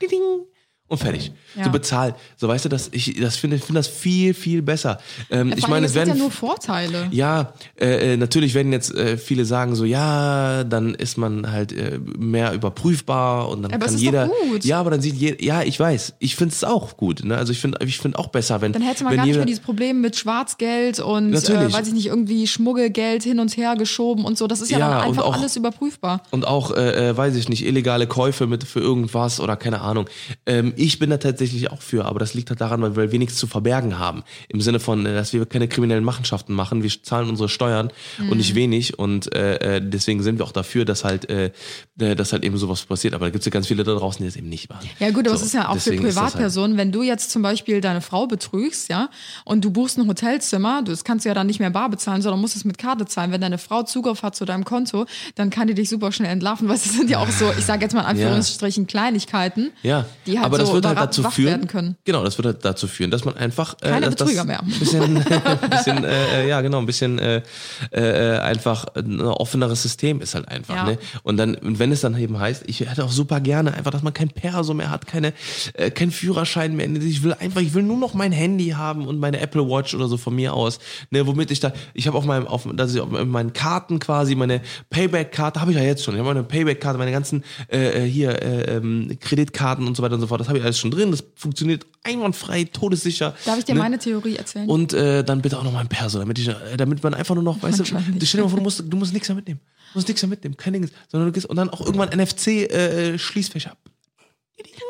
ding, ding, und fertig. Ja. So bezahlt. So weißt du, das, ich das finde finde das viel, viel besser. Ähm, ich meine, es es hat ja werden nur Vorteile. ja, äh, äh, natürlich werden jetzt äh, viele sagen so, ja, dann ist man halt äh, mehr überprüfbar und dann Aber es kann ist jeder. doch gut. Ja, aber dann sieht jeder. Ja, ich weiß. Ich finde es auch gut. Ne? Also ich finde, ich finde auch besser, wenn Dann hätte man gar nicht mehr dieses Problem mit Schwarzgeld und, äh, weiß ich nicht, irgendwie Schmuggelgeld hin und her geschoben und so. Das ist ja, Ja, dann einfach auch- alles überprüfbar. und auch, äh, äh, weiß ich nicht, illegale Käufe mit für irgendwas oder keine Ahnung. Ähm, ich bin da tatsächlich auch für, aber das liegt halt daran, weil, wir nichts zu verbergen haben. Im Sinne von, äh, dass wir keine kriminellen Machenschaften machen. Wir zahlen unsere Steuern und nicht wenig. Und äh, äh, deswegen sind wir auch dafür, dass halt, äh, äh, dass halt eben sowas passiert. Aber da gibt es ja ganz viele da draußen, die das eben nicht machen. Ja gut, aber So, es ist ja auch für halt- Privatpersonen, wenn du jetzt zum Beispiel deine Frau betrügst, ja, und du buchst ein Hotelzimmer, das kannst du ja dann nicht mehr bar bezahlen, sondern musst es mit Karte zahlen. Wenn deine Frau Zugriff hat zu deinem Konto, dann kann die dich super schnell entlarven, weil es sind ja auch so, ich sage jetzt mal in Anführungsstrichen Kleinigkeiten, Ja, die halt aber so das wird halt dazu führen, genau, das wird halt dazu führen, dass man einfach äh, Keine dass, das Betrüger mehr. ein bisschen, bisschen äh, äh, ja genau, ein bisschen äh, äh, einfach ein offeneres System ist halt einfach. Ja. Ne? Und dann, und wenn es dann eben heißt, ich hätte auch super gerne einfach, dass man kein Perso mehr hat, keine, äh, kein Führerschein mehr. Ich will einfach, ich will nur noch mein Handy haben und meine Apple Watch oder so von mir aus, ne, womit ich da, ich habe auf meinem, auf, dass ich auf meinen Karten quasi meine Payback-Karte habe ich ja jetzt schon. Ich habe meine Payback-Karte, meine ganzen äh, äh, hier äh, ähm, Kreditkarten und so weiter und so fort. Das habe ich alles schon drin. Das funktioniert einwandfrei, todessicher. Darf ich dir ne? meine Theorie erzählen? Und äh, dann bitte auch noch mein Perso, damit ich, äh, damit man einfach nur noch, weißt du, stell dir mal vor, du musst, du musst nichts mehr mitnehmen. Du musst nichts mehr mitnehmen, kein Ding, sondern du gehst und dann auch irgendwann NFC-Schließfächer.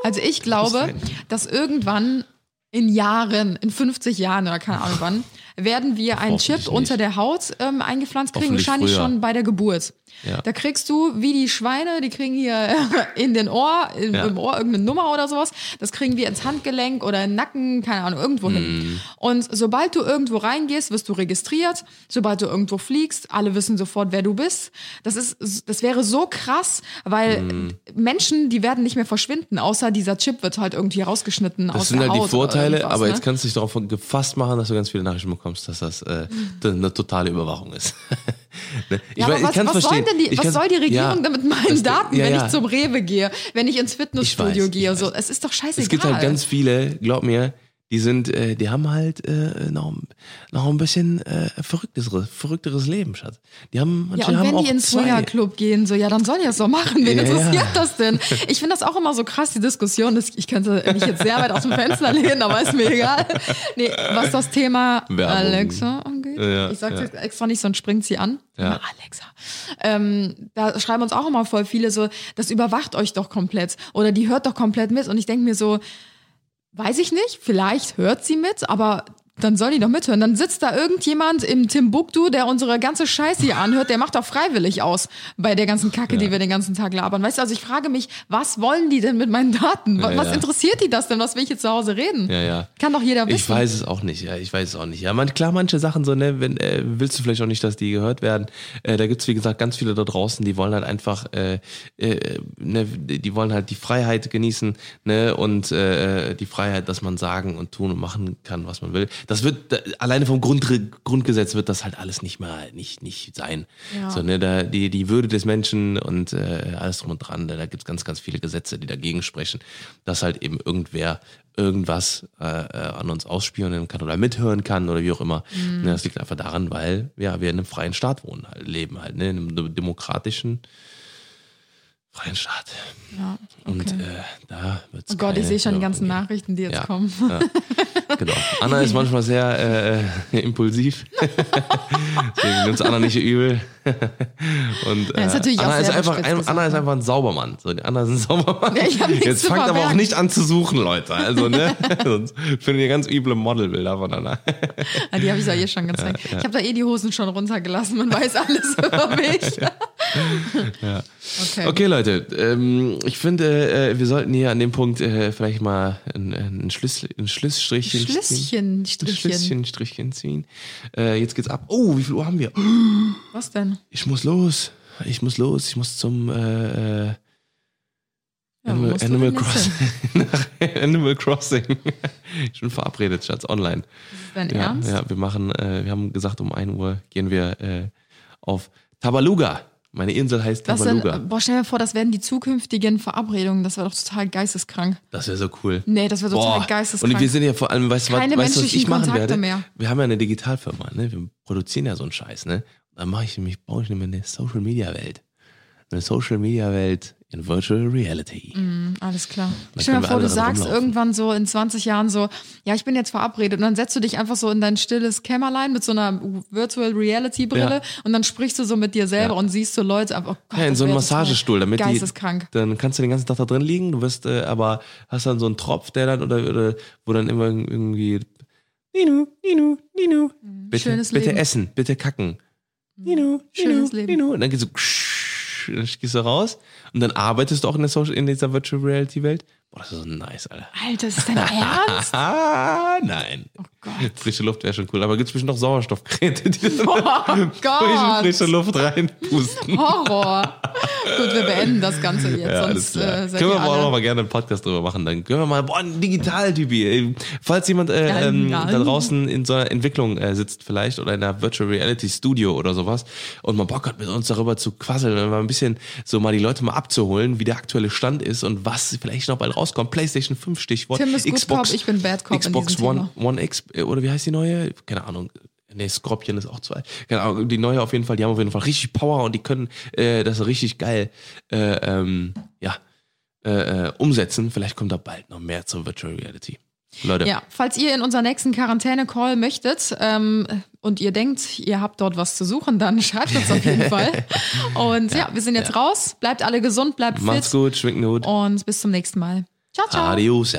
Also ich glaube, dass irgendwann in Jahren, in 50 Jahren oder keine Ahnung wann, werden wir einen Chip unter der Haut ähm, eingepflanzt kriegen, wahrscheinlich früher. schon bei der Geburt. Ja. Da kriegst du, wie die Schweine, die kriegen hier in den Ohr, in, Ja. im Ohr irgendeine Nummer oder sowas. Das kriegen wir ins Handgelenk oder in den Nacken, keine Ahnung, irgendwo Mhm. hin. Und sobald du irgendwo reingehst, wirst du registriert. Sobald du irgendwo fliegst, alle wissen sofort, wer du bist. Das ist, das wäre so krass, weil Mhm. Menschen, die werden nicht mehr verschwinden, außer dieser Chip wird halt irgendwie rausgeschnitten aus Das sind halt die Haut Vorteile, aber ne? jetzt kannst du dich darauf gefasst machen, dass du ganz viele Nachrichten bekommst, dass das äh, eine totale Überwachung ist. ne? Ich, Ja, aber weiß- was, ich was, soll verstehen. denn die, Ich was soll die Regierung ja, denn mit meinen Daten, ja, wenn ja. ich zum Rewe gehe, wenn ich ins Ich Fitnessstudio weiß, ich gehe? weiß. So, es ist doch scheißegal. Es gibt halt ganz viele, glaub mir, die sind, äh, die haben halt äh, noch, noch ein bisschen äh, verrückteres, verrückteres Leben, Schatz. Die haben, ja, manche und haben wenn auch die ins. Swingerclub gehen, so, ja, dann sollen die das doch machen. Wen Ja, interessiert ja. das denn? Ich finde das auch immer so krass, die Diskussion. Das, ich könnte mich jetzt sehr weit aus dem Fenster lehnen, aber ist mir egal. Nee, was das Thema Werbung. Alexa angeht. Ja, ich sag's ja. jetzt extra nicht, sonst springt sie an. Ja. Alexa. Ähm, da schreiben uns auch immer voll viele so, das überwacht euch doch komplett. Oder die hört doch komplett mit. Und ich denke mir so, Weiß ich nicht, vielleicht hört sie mit, aber dann soll die doch mithören. Dann sitzt da irgendjemand im Timbuktu, der unsere ganze Scheiße hier anhört, der macht doch freiwillig aus bei der ganzen Kacke, die wir den ganzen Tag labern. Weißt du, also ich frage mich, was wollen die denn mit meinen Daten? Was, Ja, ja. interessiert die das denn? Was will ich jetzt zu Hause reden? Ja, ja. Kann doch jeder wissen. Ich weiß es auch nicht, ja, ich weiß es auch nicht. Ja, man, klar, manche Sachen so, ne, wenn, äh, willst du vielleicht auch nicht, dass die gehört werden. Äh, da gibt's wie gesagt, ganz viele da draußen, die wollen halt einfach, äh, äh, ne, die wollen halt die Freiheit genießen, ne, und äh, die Freiheit, dass man sagen und tun und machen kann, was man will. Das wird, alleine vom Grund, Grundgesetz wird das halt alles nicht mehr, nicht, nicht sein. Ja. So, ne, da, die, die Würde des Menschen und äh, alles drum und dran, da, da gibt's ganz, ganz viele Gesetze, die dagegen sprechen, dass halt eben irgendwer irgendwas äh, äh, an uns ausspionieren kann oder mithören kann oder wie auch immer. Mhm. Ne, das liegt einfach daran, weil ja, wir in einem freien Staat wohnen, halt, leben halt, ne, in einem de- demokratischen freien Staat. Ja, Und okay. äh, da wird's Oh Gott, ich sehe schon die ganzen geben. Nachrichten, die jetzt Ja. kommen. Ja, genau. Anna ist manchmal sehr äh, impulsiv. Deswegen nimmt's Anna nicht übel. Und äh, Ja, ist auch Anna, ist einfach, ein, Anna ist einfach ein Saubermann. So, die Anna ist ein Saubermann. Jetzt fangt aber auch nicht an zu suchen, Leute. Also, ne? Sonst findet ihr ganz üble Modelbilder von Anna. Die habe ich ja eh schon gezeigt. Ich habe da eh die Hosen schon runtergelassen. Man weiß alles über mich. Okay. Okay, Leute, ähm, ich finde, äh, wir sollten hier an dem Punkt äh, vielleicht mal ein, ein, Schluss, ein Schlussstrichchen ziehen. Schlüsschen, Strichchen. Schlüsschen, Strichchen ziehen. Äh, jetzt geht's ab. Oh, wie viel Uhr haben wir? Was denn? Ich muss los. Ich muss los. Ich muss zum äh, äh, Ja, Animal, Animal, Crossing. Animal Crossing. Ich bin verabredet, Schatz, online. Ist dein Ja, Ernst? ja, wir machen, äh, wir haben gesagt, um 1 Uhr gehen wir äh, auf Tabaluga. Meine Insel heißt Das sind, Tabaluga. boah, stell dir vor, das werden die zukünftigen Verabredungen. Das wäre doch total geisteskrank. Das wäre so cool. Nee, das wäre total Boah. geisteskrank. Und wir sind ja vor allem, weißt du, was, weißt, was ich machen Kontakte werde? mehr. Wir haben ja eine Digitalfirma, ne? Wir produzieren ja so einen Scheiß, ne? Dann mache ich nämlich, baue ich nämlich eine Social Media Welt. Eine Social Media Welt in Virtual Reality. Mhm, alles klar. Dann Stell dir mal vor, du sagst rumlaufen. irgendwann so in 20 Jahren so, ja, ich bin jetzt verabredet. Und dann setzt du dich einfach so in dein stilles Kämmerlein mit so einer Virtual Reality Brille Ja. und dann sprichst du so mit dir selber Ja. und siehst so Leute einfach, oh Gott, Ja, in so einem Massagestuhl, damit die, Geisteskrank. dann kannst du den ganzen Tag da drin liegen, du wirst äh, aber hast dann so einen Tropf, der dann oder, oder wo dann immer irgendwie Ninu, Ninu, Ninu, bitte, Mhm. Schönes bitte Leben. Mhm. essen, bitte kacken. Ninu, Schönes Ninu, Leben. Ninu. Und dann gehst du, dann gehst du raus und dann arbeitest du auch in der Social, in dieser Virtual Reality Welt. Boah, das ist so nice, Alter. Alter, ist das dein Ernst? Ah, nein. Oh Gott. Frische Luft wäre schon cool, aber gibt's bestimmt noch Sauerstoffgeräte, die dann Oh Gott. frische Luft reinpusten. Horror. Gut, wir beenden das Ganze jetzt, Ja, alles sonst klar. äh, können wir alle. noch mal gerne einen Podcast drüber machen. Dann können wir mal, boah, ein Digital-Typi. Falls jemand äh, ähm, da draußen in so einer Entwicklung äh, sitzt vielleicht oder in einer Virtual Reality Studio oder sowas und mal Bock hat, mit uns darüber zu quasseln und mal ein bisschen so mal die Leute mal abzuholen, wie der aktuelle Stand ist und was vielleicht noch bald rauskommt. PlayStation 5 Stichwort. Tim ist Xbox, Cop, ich bin Bad Cop Xbox One. One X, äh, oder wie heißt die neue? Keine Ahnung. Nee, Scorpion ist auch zwei. Keine Ahnung, die neue auf jeden Fall, die haben auf jeden Fall richtig Power und die können äh, das richtig geil äh, ähm, ja, äh, äh, umsetzen. Vielleicht kommt da bald noch mehr zur Virtual Reality. Leute. Ja, falls ihr in unseren nächsten Quarantäne-Call möchtet ähm, und ihr denkt, ihr habt dort was zu suchen, dann schreibt uns auf jeden Fall. Und ja, wir sind jetzt raus. Bleibt alle gesund, bleibt Macht's fit gut, schwingt den Hut. und bis zum nächsten Mal. Ciao, ciao. Adios.